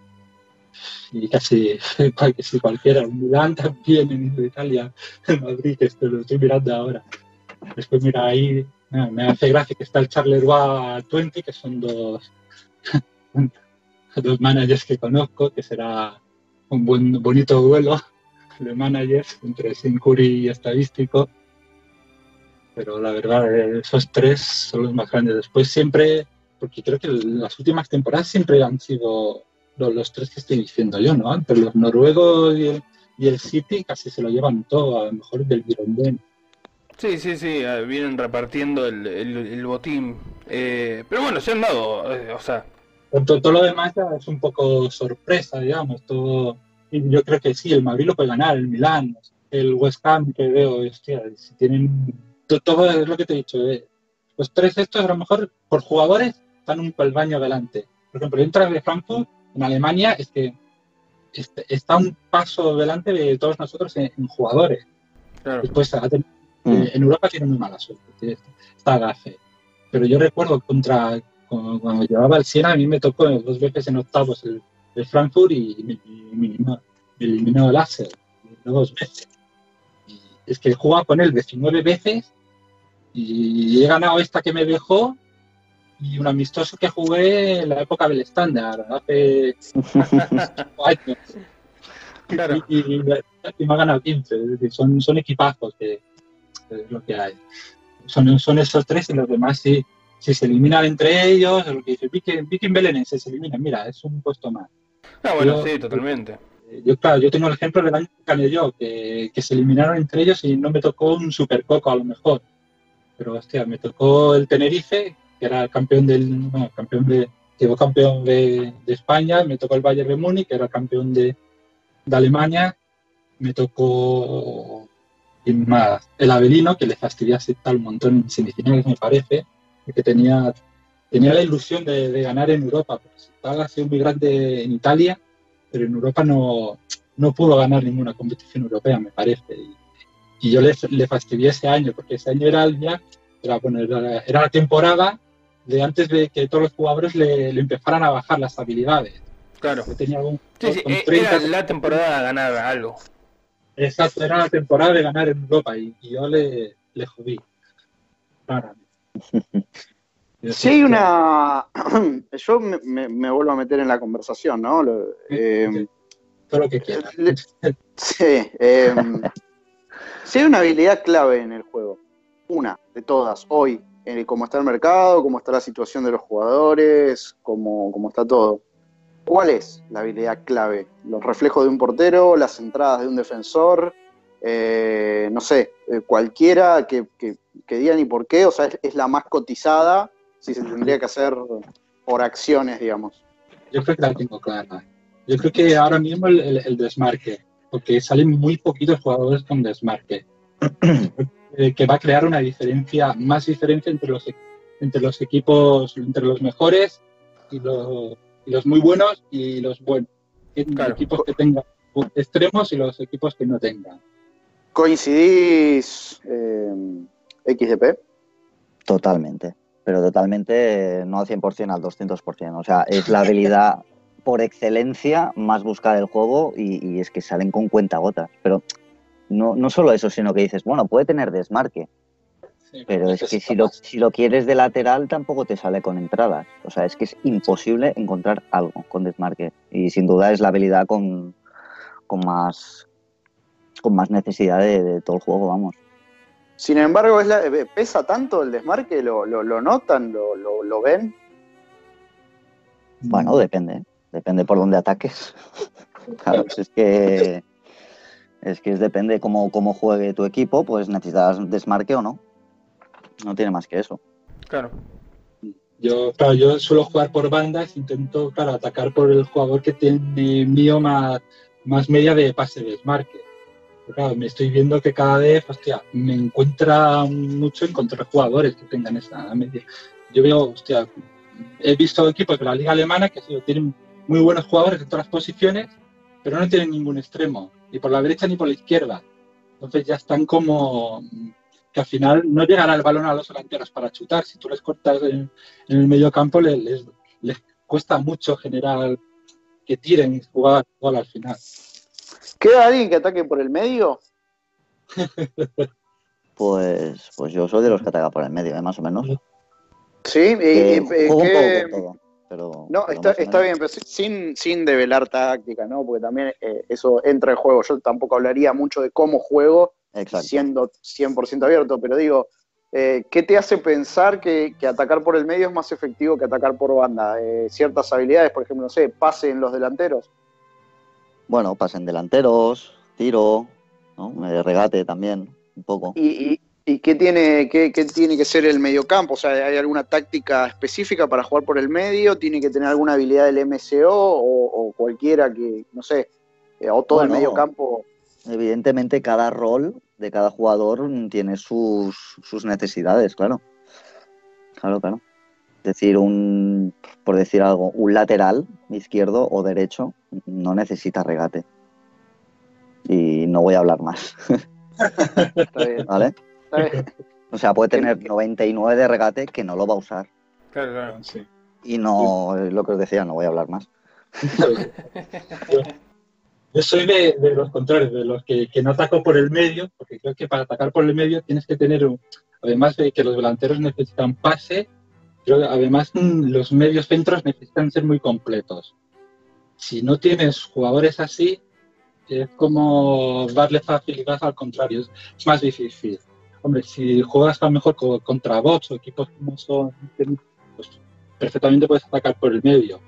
Y casi, casi cualquiera, un Milán también en Italia, en Madrid, que esto lo estoy mirando ahora. Después mira ahí, me hace gracia que está el Charleroi 20, que son dos, dos managers que conozco, que será un buen, bonito duelo de managers entre Sincuri y Estadístico pero la verdad, esos tres son los más grandes. Después siempre, porque creo que las últimas temporadas siempre han sido los, tres que estoy diciendo yo, ¿no? Pero los noruegos y el, City casi se lo llevan todo, a lo mejor del Girondin. Sí, sí, sí, eh, vienen repartiendo el, botín. Eh, pero bueno, se han dado, eh, o sea... Todo, todo, lo demás ya es un poco sorpresa, digamos. Todo, yo creo que sí, el Madrid lo puede ganar, el Milán, el West Ham que veo, hostia, si tienen todo es lo que te he dicho. Eh. Los tres estos, a lo mejor, por jugadores, están un peldaño adelante. Por ejemplo, dentro de Frankfurt, en Alemania, es que está un paso delante de todos nosotros en, jugadores. Después, mm. eh, en Europa tiene muy mala suerte. Está Gafe. Pero yo recuerdo contra cuando, llevaba el Siena, a mí me tocó dos veces en octavos el, Frankfurt y me, eliminó, el Láser dos veces. es que he jugado con él 19 veces y he ganado esta que me dejó y un amistoso que jugué en la época del estándar, hace años. Y, me ha ganado 15, es decir, son, son equipazos que es lo que hay. Son, son esos tres y los demás si, si se eliminan entre ellos, lo que dice Viking, Belenense se eliminan, mira, es un puesto más. Ah, bueno, sí, totalmente. Yo, claro, yo tengo el ejemplo del año que yo, que, que se eliminaron entre ellos y no me tocó un supercoco a lo mejor pero hostia, me tocó el Tenerife, que era campeón del, campeón de, llegó campeón de, España, me tocó el Bayern de Múnich, que era campeón de, Alemania, me tocó el Avelino, que le fastidiase tal montón en semifinales, me parece, que tenía, tenía la ilusión de, ganar en Europa, porque estaba sido muy grande en Italia, pero en Europa no, no pudo ganar ninguna competición europea, me parece. Y yo le, le fastidié ese año, porque ese año era, ya, era, bueno, era, la temporada de antes de que todos los jugadores le, empezaran a bajar las habilidades. Claro. tenía algún, sí, sí, eh, era la temporada ganar algo. Exacto, era la temporada de ganar en Europa y, yo le, le jodí. Sí, hay una. Yo me, me, vuelvo a meter en la conversación, ¿no? Eh, Todo lo que quieras. Sí. Eh, Sí hay una habilidad clave en el juego, una de todas, hoy, en cómo está el mercado, cómo está la situación de los jugadores, cómo, cómo está todo. ¿Cuál es la habilidad clave? ¿Los reflejos de un portero, las entradas de un defensor? Eh, no sé, eh, cualquiera que, que, diga ni por qué, o sea, es, la más cotizada si se tendría que hacer por acciones, digamos. Yo creo que la tengo clara. Yo creo que ahora mismo el, el desmarque, porque salen muy poquitos jugadores con desmarque, eh, que va a crear una diferencia, más diferencia entre los, entre los equipos, entre los mejores y los, los muy buenos y los buenos. Los equipos que tengan extremos y los equipos que no tengan. ¿Coincidís eh, XDP? Totalmente, pero totalmente no al 100%, al 200%. O sea, es la habilidad por excelencia más buscar el juego y, es que salen con cuentagotas. Pero no, no solo eso, sino que dices, bueno, puede tener desmarque. Pero es que si lo, si lo quieres de lateral tampoco te sale con entradas. O sea, es que es imposible encontrar algo con desmarque. Y sin duda es la habilidad con, con más con más necesidad de, todo el juego, vamos. Sin embargo, es eh, pesa tanto el desmarque, lo, lo, notan, lo, lo, ven. Bueno, depende. Depende por dónde ataques. claro, es que es que depende cómo, cómo juegue tu equipo, pues necesitas desmarque o no. No tiene más que eso. Claro. Yo, claro, yo suelo jugar por bandas, intento, claro, atacar por el jugador que tiene mío más, más media de pase de desmarque. claro, me estoy viendo que cada vez, hostia, me encuentra mucho encontrar jugadores que tengan esa media. Yo veo, hostia, he visto equipos de la liga alemana que tienen muy buenos jugadores en todas las posiciones, pero no tienen ningún extremo, ni por la derecha ni por la izquierda. Entonces ya están como que al final no llegará el balón a los delanteros para chutar. Si tú les cortas en, el medio campo, les, les, cuesta mucho generar que tiren y jugar gol al final. ¿Queda alguien que ataque por el medio? pues, pues yo soy de los que ataca por el medio, ¿eh? más o menos. Sí, y, pero, no, está, está, bien, pero sin, sin develar táctica, ¿no? Porque también eh, eso entra en juego. Yo tampoco hablaría mucho de cómo juego, siendo 100% abierto, pero digo, eh, ¿qué te hace pensar que, atacar por el medio es más efectivo que atacar por banda? Eh, ciertas habilidades, por ejemplo, no sé, pase en los delanteros. Bueno, pasen delanteros, tiro, ¿no? regate también, un poco. ¿Y, ¿Y qué tiene, qué, tiene que ser el mediocampo? O sea, ¿hay alguna táctica específica para jugar por el medio? ¿Tiene que tener alguna habilidad del MCO o, cualquiera que, no sé, eh, o todo el mediocampo? Evidentemente cada rol de cada jugador tiene sus, sus necesidades, claro. Claro, claro. Es decir, un, por decir algo, un lateral izquierdo o derecho no necesita regate. Y no voy a hablar más. ¿Vale? O sea, puede tener 99 de regate que no lo va a usar. Claro, claro. Sí. Y no, lo que os decía, no voy a hablar más. Yo, soy de, los contrarios, de los que, no ataco por el medio, porque creo que para atacar por el medio tienes que tener, además de que los delanteros necesitan pase, creo que además mm, los medios centros necesitan ser muy completos. Si no tienes jugadores así, es como darle facilidad al contrario, es más difícil. Hombre, si juegas a lo mejor contra bots o equipos como son, pues perfectamente puedes atacar por el medio.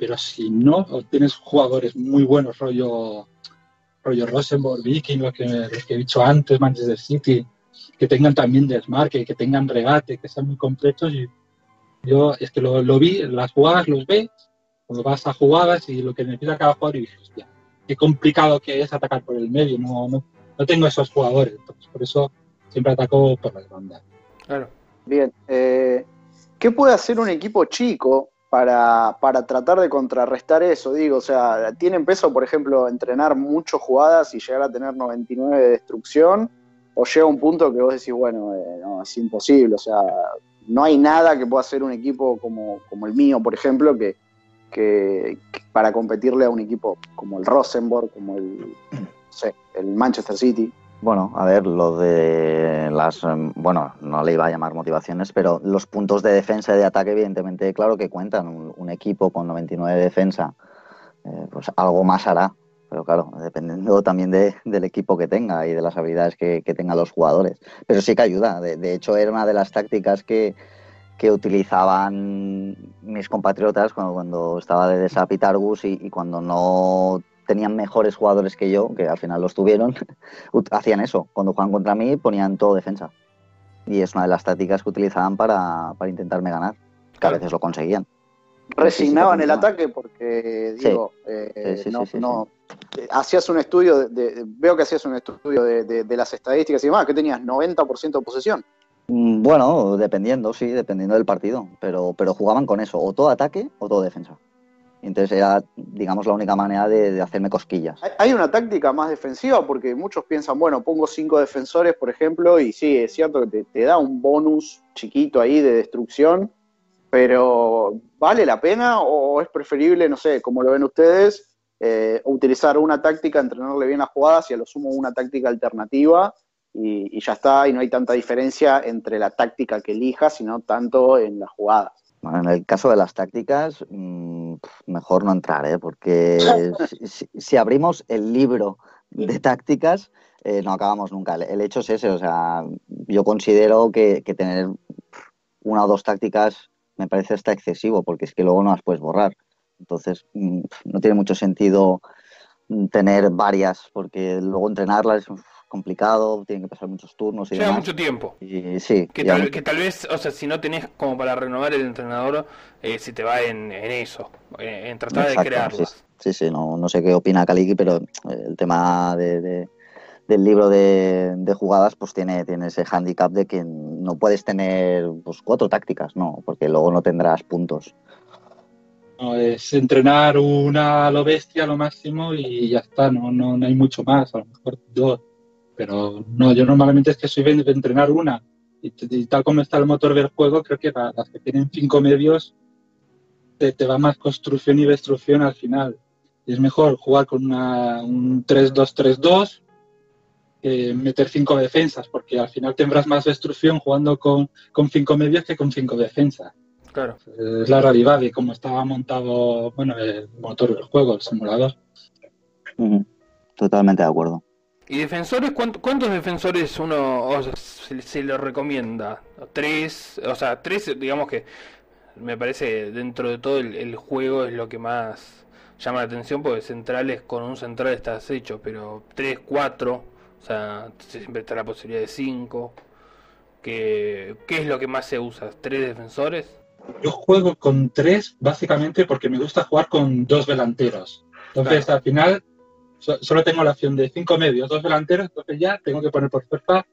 Pero si no, tienes jugadores muy buenos, rollo, rollo Rosenborg, Viking, lo que, que he dicho antes, Manchester City, que tengan también desmarque, que tengan regate, que sean muy completos. Y yo es que lo, vi, las jugadas los ves, cuando vas a jugadas y lo que necesita cada jugador y dices, hostia, qué complicado que es atacar por el medio, no, no, no tengo esos jugadores. Entonces, por eso siempre atacó por las bandas. Claro. Bien, eh, ¿qué puede hacer un equipo chico para, tratar de contrarrestar eso? Digo, o sea, ¿tienen peso, por ejemplo, entrenar muchas jugadas y llegar a tener 99 de destrucción? ¿O llega un punto que vos decís, bueno, eh, no, es imposible? O sea, no hay nada que pueda hacer un equipo como, como el mío, por ejemplo, que, que, para competirle a un equipo como el Rosenborg, como el, el Manchester City. Bueno, a ver, lo de las, em, bueno, no le iba a llamar motivaciones, pero los puntos de defensa y de ataque, evidentemente, claro que cuentan. Un, equipo con 99 de defensa, eh, pues algo más hará. Pero claro, dependiendo también del equipo que tenga y de las habilidades que, tengan los jugadores. Pero sí que ayuda. De, hecho, era una de las tácticas que, utilizaban mis compatriotas cuando, cuando estaba de Desapitargus y, y cuando no tenían mejores jugadores que yo, que al final los tuvieron, hacían eso. Cuando jugaban contra mí ponían todo defensa. Y es una de las tácticas que utilizaban para, intentarme ganar, que a veces lo conseguían. Resignaban el ataque porque, digo, eh, no, hacías un estudio, de, veo que hacías un estudio de, las estadísticas y demás, que tenías 90% de posesión. Mm, bueno, dependiendo, sí, dependiendo del partido, pero, pero jugaban con eso, o todo ataque o todo defensa. Entonces era, digamos, la única manera de, hacerme cosquillas. Hay una táctica más defensiva porque muchos piensan, bueno, pongo cinco defensores, por ejemplo, y sí, es cierto que te, da un bonus chiquito ahí de destrucción, pero ¿vale la pena o es preferible, no sé, como lo ven ustedes, eh, utilizar una táctica, entrenarle bien las jugadas y a lo sumo una táctica alternativa y, y ya está, y no hay tanta diferencia entre la táctica que elijas, sino tanto en las jugadas? en el caso de las tácticas, mm, mejor no entrar, ¿eh? porque si, abrimos el libro de tácticas, eh, no acabamos nunca. El, hecho es ese, o sea, yo considero que, tener una o dos tácticas me parece hasta excesivo, porque es que luego no las puedes borrar. Entonces, mm, no tiene mucho sentido mm, tener varias, porque luego entrenarlas complicado, tienen que pasar muchos turnos y Lleva mucho tiempo. Y, sí. Que tal, que tal, vez, o sea, si no tenés como para renovar el entrenador, eh, si te va en, eso, en, tratar de crearlas. Sí, sí, no, no sé qué opina Kaliki, pero eh, el tema de, del libro de, jugadas pues tiene, tiene ese handicap de que no puedes tener pues, cuatro tácticas, no, porque luego no tendrás puntos. No, es entrenar una a lo bestia a lo máximo y ya está, no, no, no hay mucho más, a lo mejor dos Pero no, yo normalmente es que soy de entrenar una. Y, tal como está el motor del juego, creo que las que tienen cinco medios te, te va más construcción y destrucción al final. Y es mejor jugar con una, un 3-2-3-2 que meter cinco defensas, porque al final tendrás más destrucción jugando con, con cinco medios que con cinco defensas. Claro. Es la realidad de cómo estaba montado bueno, el motor del juego, el simulador. Totalmente de acuerdo. ¿Y defensores? ¿Cuántos defensores uno se, lo recomienda? ¿Tres? O sea, tres, digamos que me parece dentro de todo el, juego es lo que más llama la atención porque centrales con un central estás hecho, pero tres, cuatro, o sea, siempre está la posibilidad de cinco. ¿Qué, ¿Qué es lo que más se usa? ¿Tres defensores? Yo juego con tres básicamente porque me gusta jugar con dos delanteros. Entonces, al final, solo tengo la opción de cinco medios, dos delanteros, entonces ya tengo que poner por fuerza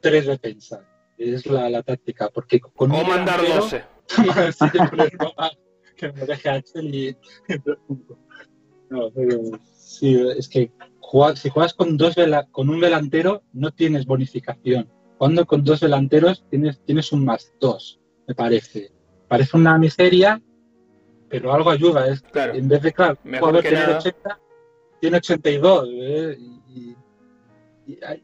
tres defensas. Es la, la táctica. Porque con o mandar 12. que me deje Axel y. no, pero sí, es que si juegas con, dos con un delantero, no tienes bonificación. Cuando con dos delanteros tienes, tienes un más dos me parece. Parece una miseria, pero algo ayuda. Es, En vez de, claro, Mejor tener 80, tiene 82. ¿eh? Y,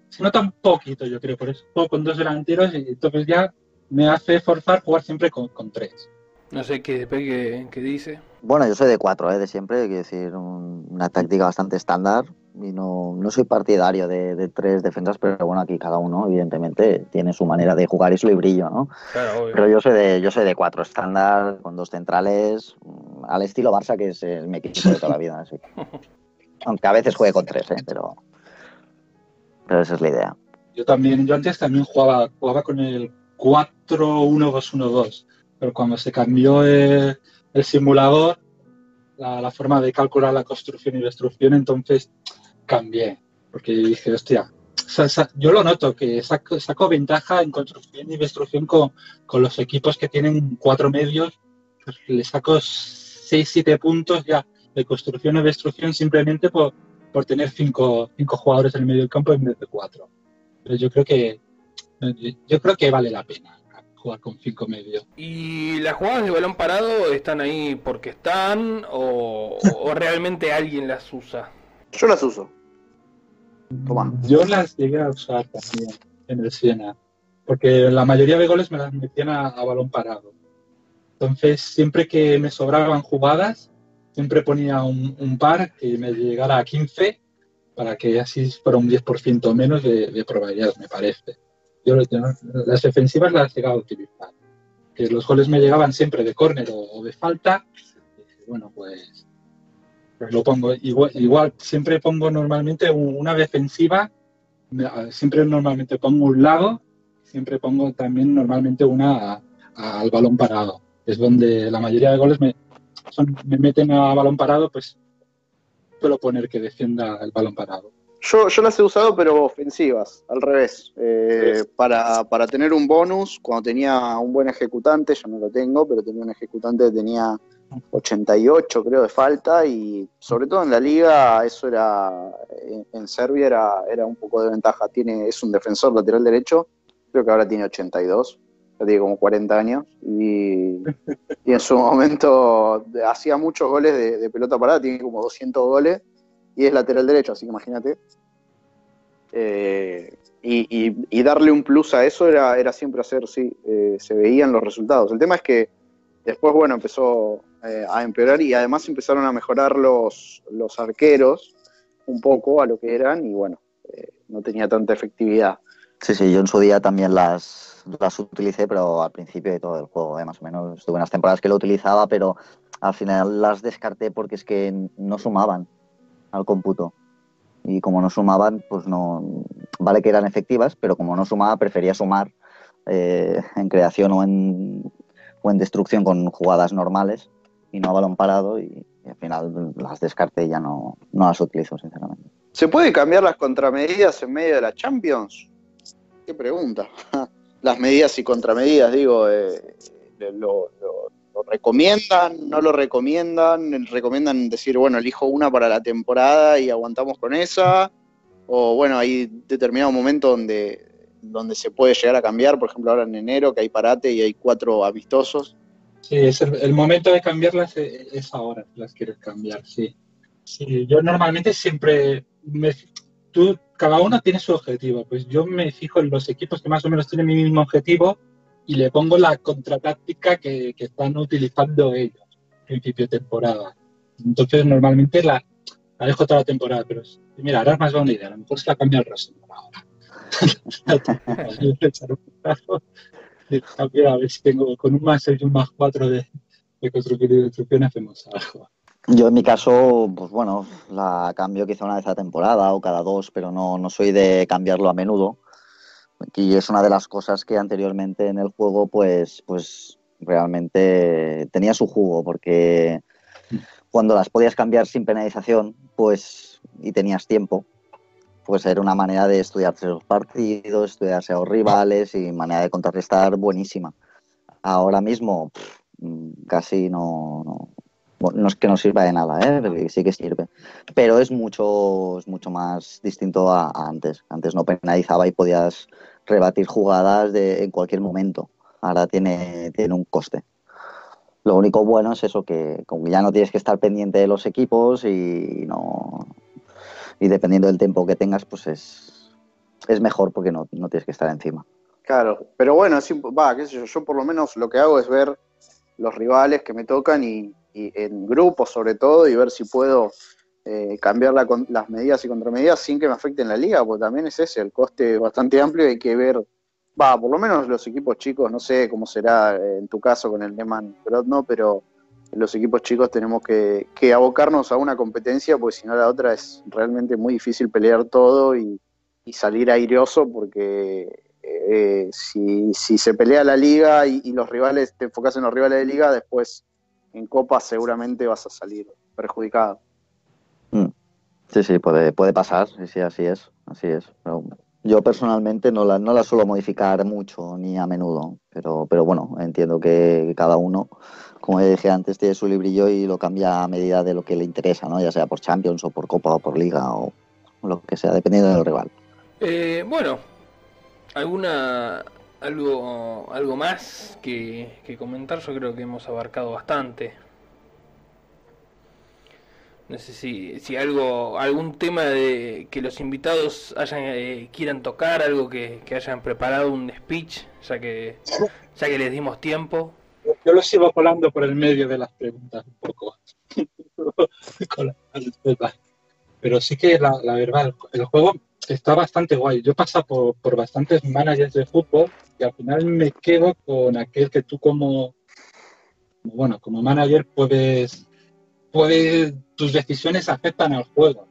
se nota un poquito, yo creo. Por eso juego con dos delanteros y entonces ya me hace forzar jugar siempre con, con tres. No sé qué, qué, qué dice. Bueno, yo soy de cuatro, ¿eh? de siempre, quiero decir, una táctica bastante estándar y no, no soy partidario de, tres defensas, pero bueno, aquí cada uno evidentemente tiene su manera de jugar y su librillo, ¿no? Claro, pero yo soy de yo soy de cuatro estándar, con dos centrales, al estilo Barça, que es mi equipo de toda la vida. Así. Aunque a veces juegue con tres, ¿eh? pero, pero esa es la idea. Yo también, yo antes también jugaba, jugaba con el 4-1-2-1-2, pero cuando se cambió el simulador, la, forma de calcular la construcción y destrucción, entonces cambié, porque dije, hostia, yo lo noto, que saco, ventaja en construcción y destrucción con, los equipos que tienen cuatro medios, pues le saco seis, siete puntos ya de construcción y destrucción simplemente por, por tener cinco, cinco jugadores en el medio del campo en vez de cuatro. Pero yo creo que yo creo que vale la pena jugar con cinco medios. ¿Y las jugadas de balón parado están ahí porque están o, realmente alguien las usa? Yo las uso. Yo las llegué a usar también en el Siena, porque la mayoría de goles me las metían a, balón parado. Entonces, siempre que me sobraban jugadas, siempre ponía un, par que me llegara a 15 para que así fuera un 10% menos de, de probabilidades, me parece yo las defensivas las he llegado a utilizar. Que los goles me llegaban siempre de córner o, de falta. bueno, pues, pues, lo pongo. Igual, siempre pongo normalmente una defensiva, siempre normalmente pongo un lado, siempre pongo también normalmente una al balón parado. Es donde la mayoría de goles me, me meten a balón parado, pues suelo poner que defienda el balón parado. Yo, yo las he usado, pero ofensivas, al revés. Eh, para, para, tener un bonus, cuando tenía un buen ejecutante, yo no lo tengo, pero tenía un ejecutante que tenía 88, creo, de falta, y sobre todo en la liga, eso era, en, Serbia era, era un poco de ventaja. Tiene, es un defensor lateral derecho, creo que ahora tiene 82, ya tiene como 40 años, y, en su momento hacía muchos goles de, pelota parada, tiene como 200 goles y es lateral derecho, así que imagínate. Eh, y, darle un plus a eso era, siempre hacer, sí, eh, se veían los resultados. El tema es que después, bueno, empezó eh, a empeorar y además empezaron a mejorar los arqueros un poco a lo que eran y bueno, no tenía tanta efectividad. Sí, sí, yo en su día también las, las utilicé, pero al principio de todo el juego, más o menos. Estuve unas temporadas que lo utilizaba, pero al final las descarté porque es que no sumaban al cómputo. Y como no sumaban, pues no. Vale que eran efectivas, pero como no sumaba, prefería sumar eh, en creación o en, o en destrucción con jugadas normales y no a balón parado. Y, al final las descarté y ya no, no las utilizo, sinceramente. ¿Se puede cambiar las contramedidas en medio de la Champions? Qué pregunta. las medidas y contramedidas, digo, eh, lo, ¿Lo recomiendan? ¿No lo recomiendan? ¿Recomiendan decir, bueno, elijo una para la temporada y aguantamos con esa? o bueno, hay determinado momento donde, donde se puede llegar a cambiar, por ejemplo ahora en enero que hay parate y hay cuatro amistosos. Sí, es el, momento de cambiarlas e, es, ahora, las quieres cambiar, sí. Sí, yo normalmente siempre, me, tú, cada uno tiene su objetivo, pues yo me fijo en los equipos que más o menos tienen mi mismo objetivo y le pongo la contratáctica que, están utilizando ellos, principio de temporada. Entonces normalmente la, la dejo toda la temporada, pero mira, ahora es más buena idea, a lo mejor se la cambia el Rosenborg ahora. a ver si tengo con un más 6 y un más 4 de, de construcción y destrucción hacemos algo. Yo en mi caso, pues bueno, la cambio quizá una vez a temporada o cada dos, pero no, no soy de cambiarlo a menudo. Y es una de las cosas que anteriormente en el juego, pues, pues realmente tenía su jugo, porque cuando las podías cambiar sin penalización, pues, y tenías tiempo, pues era una manera de estudiarse los partidos, estudiarse a los rivales y manera de contrarrestar buenísima. Ahora mismo casi no, es que no sirva de nada, ¿eh? sí que sirve, pero es mucho, es mucho más distinto a, antes. Antes no penalizaba y podías rebatir jugadas de, en cualquier momento. Ahora tiene, tiene un coste. Lo único bueno es eso, que como ya no tienes que estar pendiente de los equipos y no y dependiendo del tiempo que tengas, pues es, es mejor porque no, tienes que estar encima. Claro, pero bueno, va, qué sé yo, yo por lo menos lo que hago es ver los rivales que me tocan y, en grupos sobre todo y ver si puedo eh, cambiar las medidas y contramedidas sin que me afecten la liga, porque también es ese, el coste bastante amplio y hay que ver va, por lo menos los equipos chicos, no sé cómo será eh, en tu caso con el Neman no, pero los equipos chicos tenemos que, abocarnos a una competencia, porque si no la otra es realmente muy difícil pelear todo y, salir airoso, porque eh, si, se pelea la liga y, los rivales, te enfocas en los rivales de liga, después en Copa seguramente vas a salir perjudicado. Mm. Sí, sí, puede, puede pasar, sí, así es, así es. Yo personalmente no la, no la suelo modificar mucho ni a menudo, pero, pero bueno, entiendo que cada uno, como dije antes, tiene su librillo y lo cambia a medida de lo que le interesa, ¿no? ya sea por Champions o por Copa o por Liga o lo que sea, dependiendo del rival. Eh, bueno, ¿alguna algo, algo más que, que comentar? Yo creo que hemos abarcado bastante. No sé si, si algo, algún tema de que los invitados hayan eh, quieran tocar, algo que, hayan preparado un speech, ya que ya que les dimos tiempo. Yo lo sigo colando por el medio de las preguntas un poco. Pero sí que la, verdad, el juego está bastante guay. Yo paso por, por bastantes managers de fútbol y al final me quedo con aquel que tú como, bueno, como manager puedes tus decisiones afectan al juego.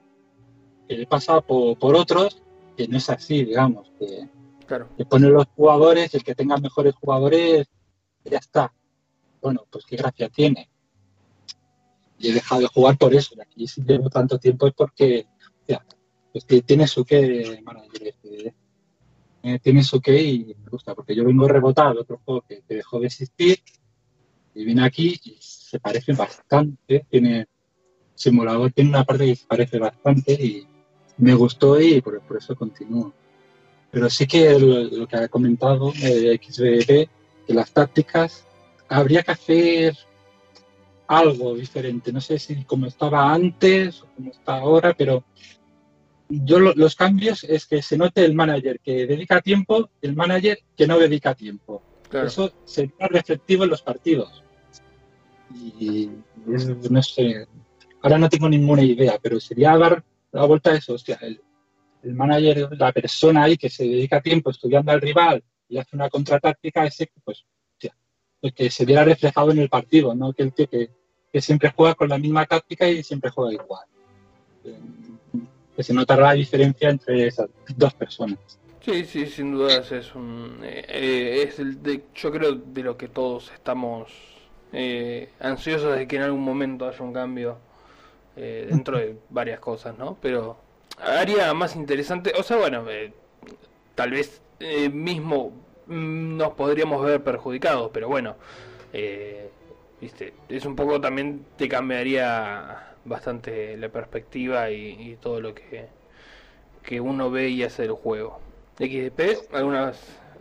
he pasado por, otros que no es así, digamos, que, claro. que ponen los jugadores, el que tenga mejores jugadores, ya está. Bueno, pues qué gracia tiene. Y he dejado de jugar por eso. Y aquí si llevo tanto tiempo es porque ya, pues tiene su qué, manager, eh, tiene su qué y me gusta, porque yo vengo rebotado de otro juego que, dejó de existir y viene aquí y se parece bastante, tiene simulador, tiene una parte que se parece bastante y me gustó y por, eso continúo. Pero sí que lo, que ha comentado eh, XBB, que las tácticas habría que hacer algo diferente. No sé si como estaba antes o como está ahora, pero yo los cambios es que se note el manager que dedica tiempo el manager que no dedica tiempo. Eso sería reflectivo en los partidos. Y no sé, ahora no tengo ninguna idea, pero sería dar la vuelta a eso, hostia, el, el manager, la persona ahí que se dedica tiempo estudiando al rival y hace una contratáctica, ese, pues, hostia, pues que se viera reflejado en el partido, ¿no? Que el tío que, siempre juega con la misma táctica y siempre juega igual. Que se notará la diferencia entre esas dos personas. Sí, sí, sin dudas es un, eh, eh, es el de, yo creo de lo que todos estamos eh, ansiosos de que en algún momento haya un cambio eh, dentro de varias cosas, ¿no? Pero haría más interesante, o sea, bueno, tal vez mismo mm, nos podríamos ver perjudicados, pero bueno, viste, es un poco también te cambiaría bastante la perspectiva y, todo lo que que uno ve y hace el juego. XDP, ¿algunas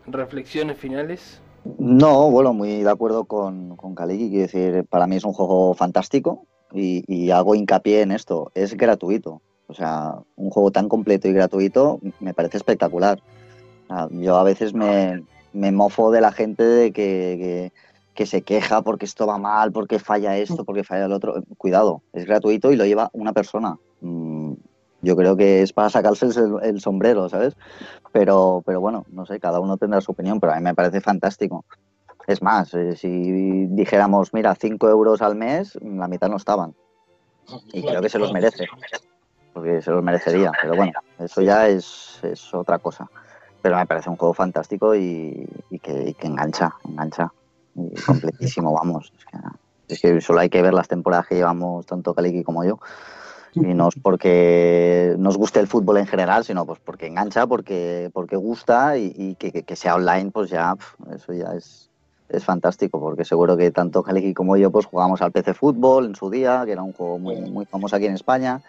reflexiones finales? No, bueno, muy de acuerdo con, con Kaliki. Quiero decir, para mí es un juego fantástico y, hago hincapié en esto. Es gratuito. O sea, un juego tan completo y gratuito me parece espectacular. yo a veces me, me, mofo de la gente de que, que, se queja porque esto va mal, porque falla esto, porque falla el otro. Cuidado, es gratuito y lo lleva una persona. Mm, yo creo que es para sacarse el, sombrero, ¿sabes? Pero, pero bueno, no sé, cada uno tendrá su opinión, pero a mí me parece fantástico. Es más, eh, si dijéramos, mira, 5 euros al mes, la mitad no estaban. Y creo que se los merece, porque se los merecería. Pero bueno, eso ya es, otra cosa. Pero me parece un juego fantástico y, que, engancha, engancha. Y completísimo, vamos. Es que, solo hay que ver las temporadas que llevamos tanto Kaliki como yo y no es porque nos guste el fútbol en general, sino pues porque engancha, porque, porque gusta y, que, sea online, pues ya eso ya es, es fantástico, porque seguro que tanto Jaleki como yo pues jugamos al PC Fútbol en su día, que era un juego muy, muy famoso aquí en España.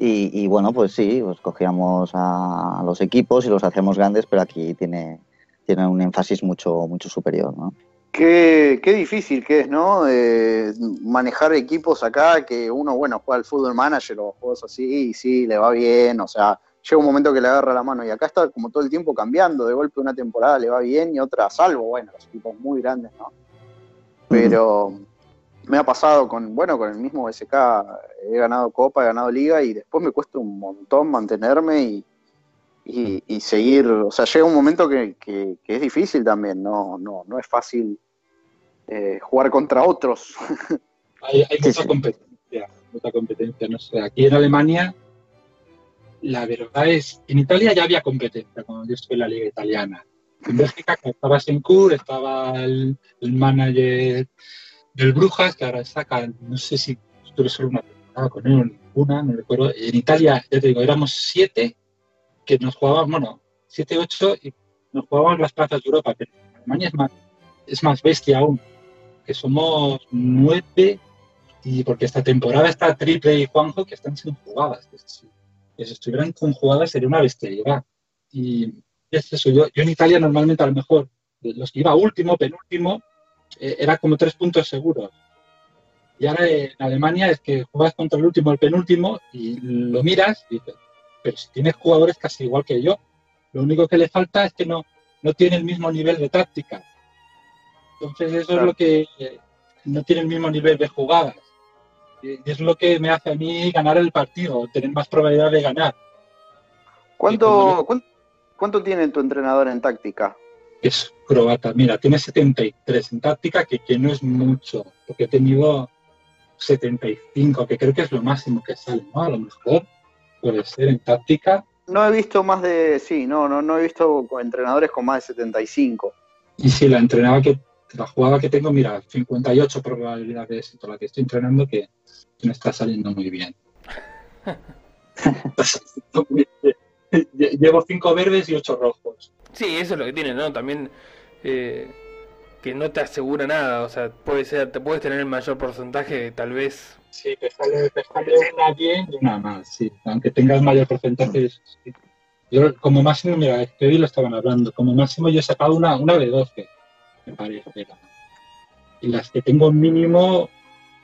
Y, bueno, pues sí, pues cogíamos a los equipos y los hacíamos grandes, pero aquí tiene, tiene un énfasis mucho, mucho superior, ¿no? Qué, qué difícil que es, ¿no? manejar equipos acá que uno, bueno, juega al fútbol manager o juegos así y sí, le va bien, o sea, llega un momento que le agarra la mano y acá está como todo el tiempo cambiando, de golpe una temporada le va bien y otra salvo, bueno, los equipos muy grandes, ¿no? Pero me ha pasado con, bueno, con el mismo SK, he ganado Copa, he ganado Liga y después me cuesta un montón mantenerme y, y, seguir, o sea, llega un momento que, que, que, es difícil también, no, no, no es fácil eh, jugar contra otros. Hay, mucha competencia, mucha competencia, no sé, aquí en Alemania la verdad es, en Italia ya había competencia cuando yo estuve en la liga italiana. En Bélgica estaba Senkur, estaba el, manager del Brujas, que ahora saca, no sé si estuve solo una temporada con él o ninguna, no recuerdo. En Italia, ya te digo, éramos siete que nos jugábamos, bueno, siete, ocho, y nos jugábamos las plazas de Europa, pero Alemania es más, es más bestia aún que somos nueve, y porque esta temporada está Triple y Juanjo que están sin jugadas. Que si, estuvieran con jugadas sería una bestialidad. Y es eso, yo, yo en Italia normalmente a lo mejor los que iba último, penúltimo, eh, era como tres puntos seguros. Y ahora en Alemania es que juegas contra el último, el penúltimo, y lo miras y dices, pero si tienes jugadores casi igual que yo, lo único que le falta es que no, no tiene el mismo nivel de táctica. Entonces eso es lo que no tiene el mismo nivel de jugadas. Y es lo que me hace a mí ganar el partido, tener más probabilidad de ganar. ¿Cuánto, ¿cuánto, tiene tu entrenador en táctica? Es croata, mira, tiene 73 en táctica, que, que no es mucho, porque he tenido 75, que creo que es lo máximo que sale, ¿no? A lo mejor puede ser en táctica. No he visto más de, sí, no, no, no he visto entrenadores con más de 75. Y sí, la entrenaba que la jugada que tengo, mira, 58 probabilidades de éxito, la que estoy entrenando, que me está saliendo muy bien. Llevo cinco verdes y ocho rojos. Sí, eso es lo que tiene, ¿no? También eh, que no te asegura nada, o sea, puede ser, te puedes tener el mayor porcentaje, tal vez. Sí, te sale, una bien y una más, sí. Aunque tengas mayor porcentaje, Yo, como máximo, mira, que hoy lo estaban hablando, como máximo yo he sacado una, una de 12 me parece. Y las que tengo mínimo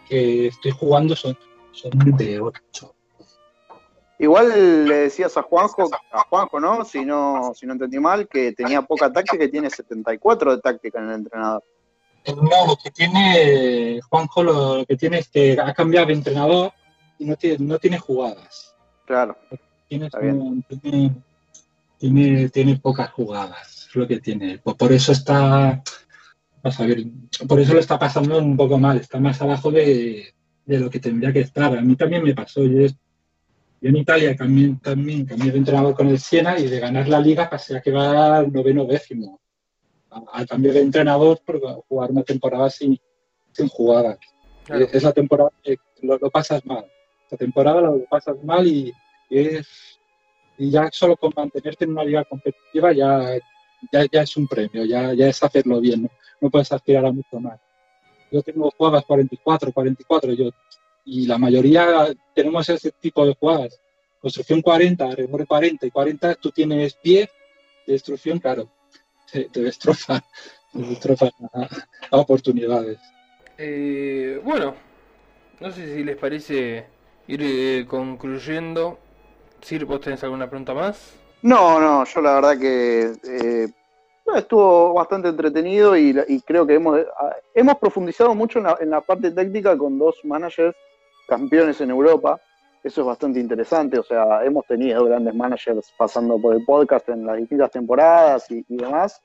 que estoy jugando son, son de 8. Igual le decías a Juanjo, a Juanjo, ¿no? Si no, si no entendí mal, que tenía poca táctica, que tiene 74 de táctica en el entrenador. No, lo que tiene Juanjo, lo que tiene es que ha cambiado de entrenador y no tiene, no tiene jugadas. Claro. Tiene, tiene, tiene, pocas jugadas, es lo que tiene. Por eso está, a ver, por eso lo está pasando un poco mal, está más abajo de, lo que tendría que estar. A mí también me pasó. Yo, en Italia también, también cambié de entrenador con el Siena y de ganar la liga pasé a que va al noveno décimo. Al cambio de entrenador por jugar una temporada sin, sin jugadas. Es la temporada que lo, pasas mal. Esta temporada lo pasas mal y, es, y ya solo con mantenerte en una liga competitiva ya, ya, es un premio, ya, ya es hacerlo bien no puedes aspirar a mucho más. Yo tengo jugadas 44, 44, yo, y la mayoría tenemos ese tipo de jugadas. construcción 40, remore 40 y 40, tú tienes 10 de destrucción, claro, te, destroza, te destroza a, oportunidades. Eh, bueno, no sé si les parece ir eh, concluyendo. Sir, ¿vos tenés alguna pregunta más? No, no, yo la verdad que eh, estuvo bastante entretenido y, creo que hemos, hemos profundizado mucho en la, en la parte táctica con dos managers campeones en Europa. Eso es bastante interesante, o sea, hemos tenido grandes managers pasando por el podcast en las distintas temporadas y, demás,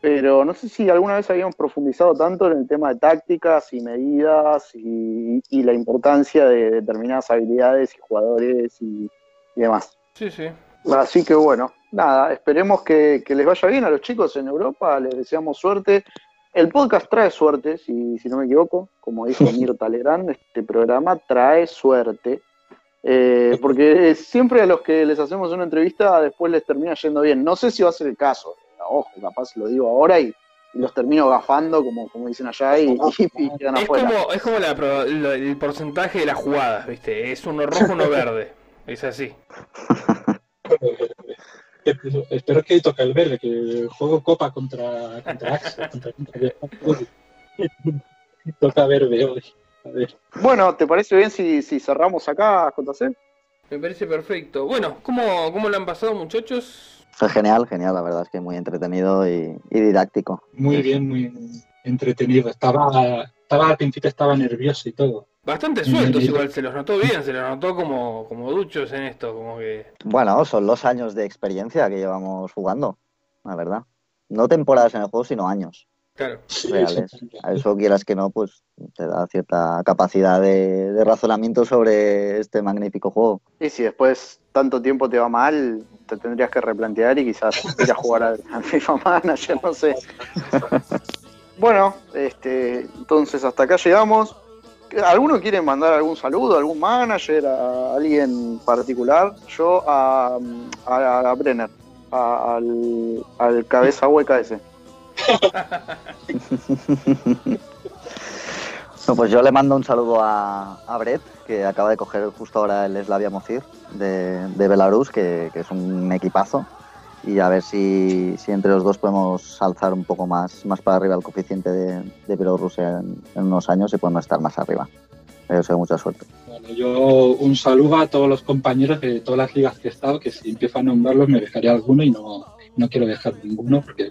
pero no sé si alguna vez habíamos profundizado tanto en el tema de tácticas y medidas y, la importancia de determinadas habilidades y jugadores y, demás. Sí, sí. Así que bueno, nada, esperemos que, les vaya bien a los chicos en Europa, les deseamos suerte. El podcast trae suerte, si, si no me equivoco, como dijo Mirta Legrand, este programa trae suerte. Eh, porque siempre a los que les hacemos una entrevista después les termina yendo bien. No sé si va a ser el caso, ojo, capaz lo digo ahora y, los termino gafando, como, como dicen allá, y, quedan es Como, es como el porcentaje de las jugadas, ¿viste? Es uno rojo, uno verde. Es así. Espero que toque el verde, que juego Copa contra, contra Axel, contra, toca verde hoy. Bueno, ¿te parece bien si, cerramos acá, JC? Me parece perfecto. Bueno, ¿cómo, cómo lo han pasado, muchachos? Fue genial, genial, la verdad es que muy entretenido y, didáctico. Muy bien, muy entretenido. Estaba, estaba al principio estaba nervioso y todo. Bastante sueltos igual, se los notó bien, se los notó como, como duchos en esto, como que... Bueno, son los años de experiencia que llevamos jugando, la verdad. No temporadas en el juego, sino años. Claro. reales. A eso quieras que no, pues te da cierta capacidad de, razonamiento sobre este magnífico juego. Y si después tanto tiempo te va mal, te tendrías que replantear y quizás ir a jugar al, FIFA Manager, no sé. bueno, este, entonces hasta acá llegamos. ¿Alguno quiere mandar algún saludo, algún manager, a alguien particular? Yo a, a, Brenner, al, al cabeza hueca ese. no, pues yo le mando un saludo a, a, Brett, que acaba de coger justo ahora el Slavia Mozir de, Belarus, que, es un equipazo. Y a ver si, entre los dos podemos alzar un poco más, más para arriba el coeficiente de, de Bielorrusia en, unos años y podemos estar más arriba. Yo deseo mucha suerte. Bueno, yo un saludo a todos los compañeros de todas las ligas que he estado, que si empiezo a nombrarlos me dejaría alguno y no, no quiero dejar ninguno porque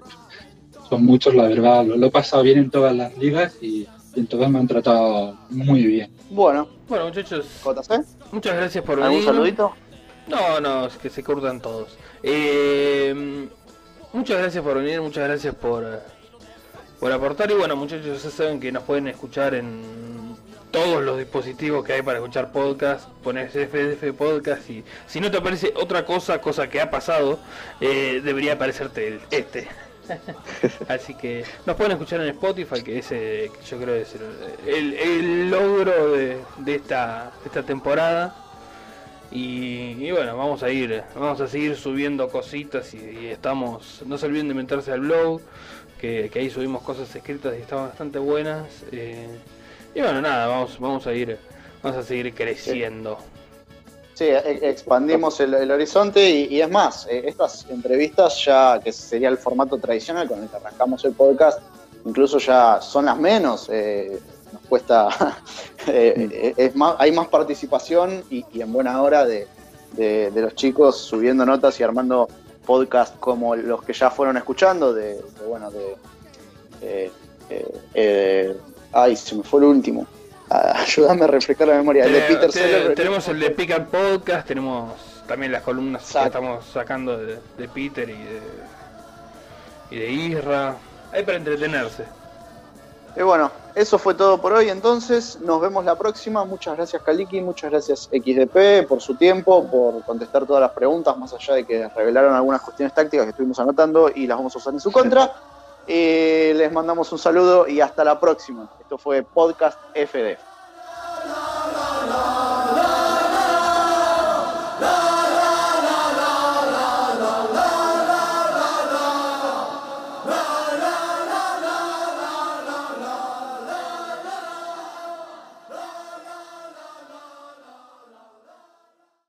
son muchos, la verdad. Lo, he pasado bien en todas las ligas y en todas me han tratado muy bien. Bueno, bueno muchachos. JC. Muchas gracias por venir. ¿Un saludito? No, no, es que se cortan todos. Eh, muchas gracias por venir, muchas gracias por, por aportar. Y bueno, muchachos, ya saben que nos pueden escuchar en todos los dispositivos que hay para escuchar podcast, pones FDF Podcast y si no te aparece otra cosa, cosa que ha pasado, eh, debería aparecerte este. Así que nos pueden escuchar en Spotify, que ese yo creo es el, logro de, esta, esta temporada. Y, bueno, vamos a ir, vamos a seguir subiendo cositas y, estamos, no se olviden de meterse al blog, que, ahí subimos cosas escritas y están bastante buenas. Eh, y bueno, nada, vamos, vamos a ir, vamos a seguir creciendo. E, expandimos el, horizonte y, es más, eh, estas entrevistas ya, que sería el formato tradicional con el que arrancamos el podcast, incluso ya son las menos, eh, nos cuesta, eh, es más, hay más participación y, en buena hora de, los chicos subiendo notas y armando podcasts como los que ya fueron escuchando, de, bueno, de... ay, se me fue el último. Ayúdame a refrescar la memoria. el de Peter Seller. Tenemos el de Pick Podcast, tenemos también las columnas que estamos sacando de, Peter y de, y de Isra. Hay para entretenerse. Y bueno, eso fue todo por hoy entonces. Nos vemos la próxima. Muchas gracias Kaliki, muchas gracias XDP por su tiempo, por contestar todas las preguntas, más allá de que revelaron algunas cuestiones tácticas que estuvimos anotando y las vamos a usar en su contra. Y les mandamos un saludo y hasta la próxima. Esto fue Podcast FD.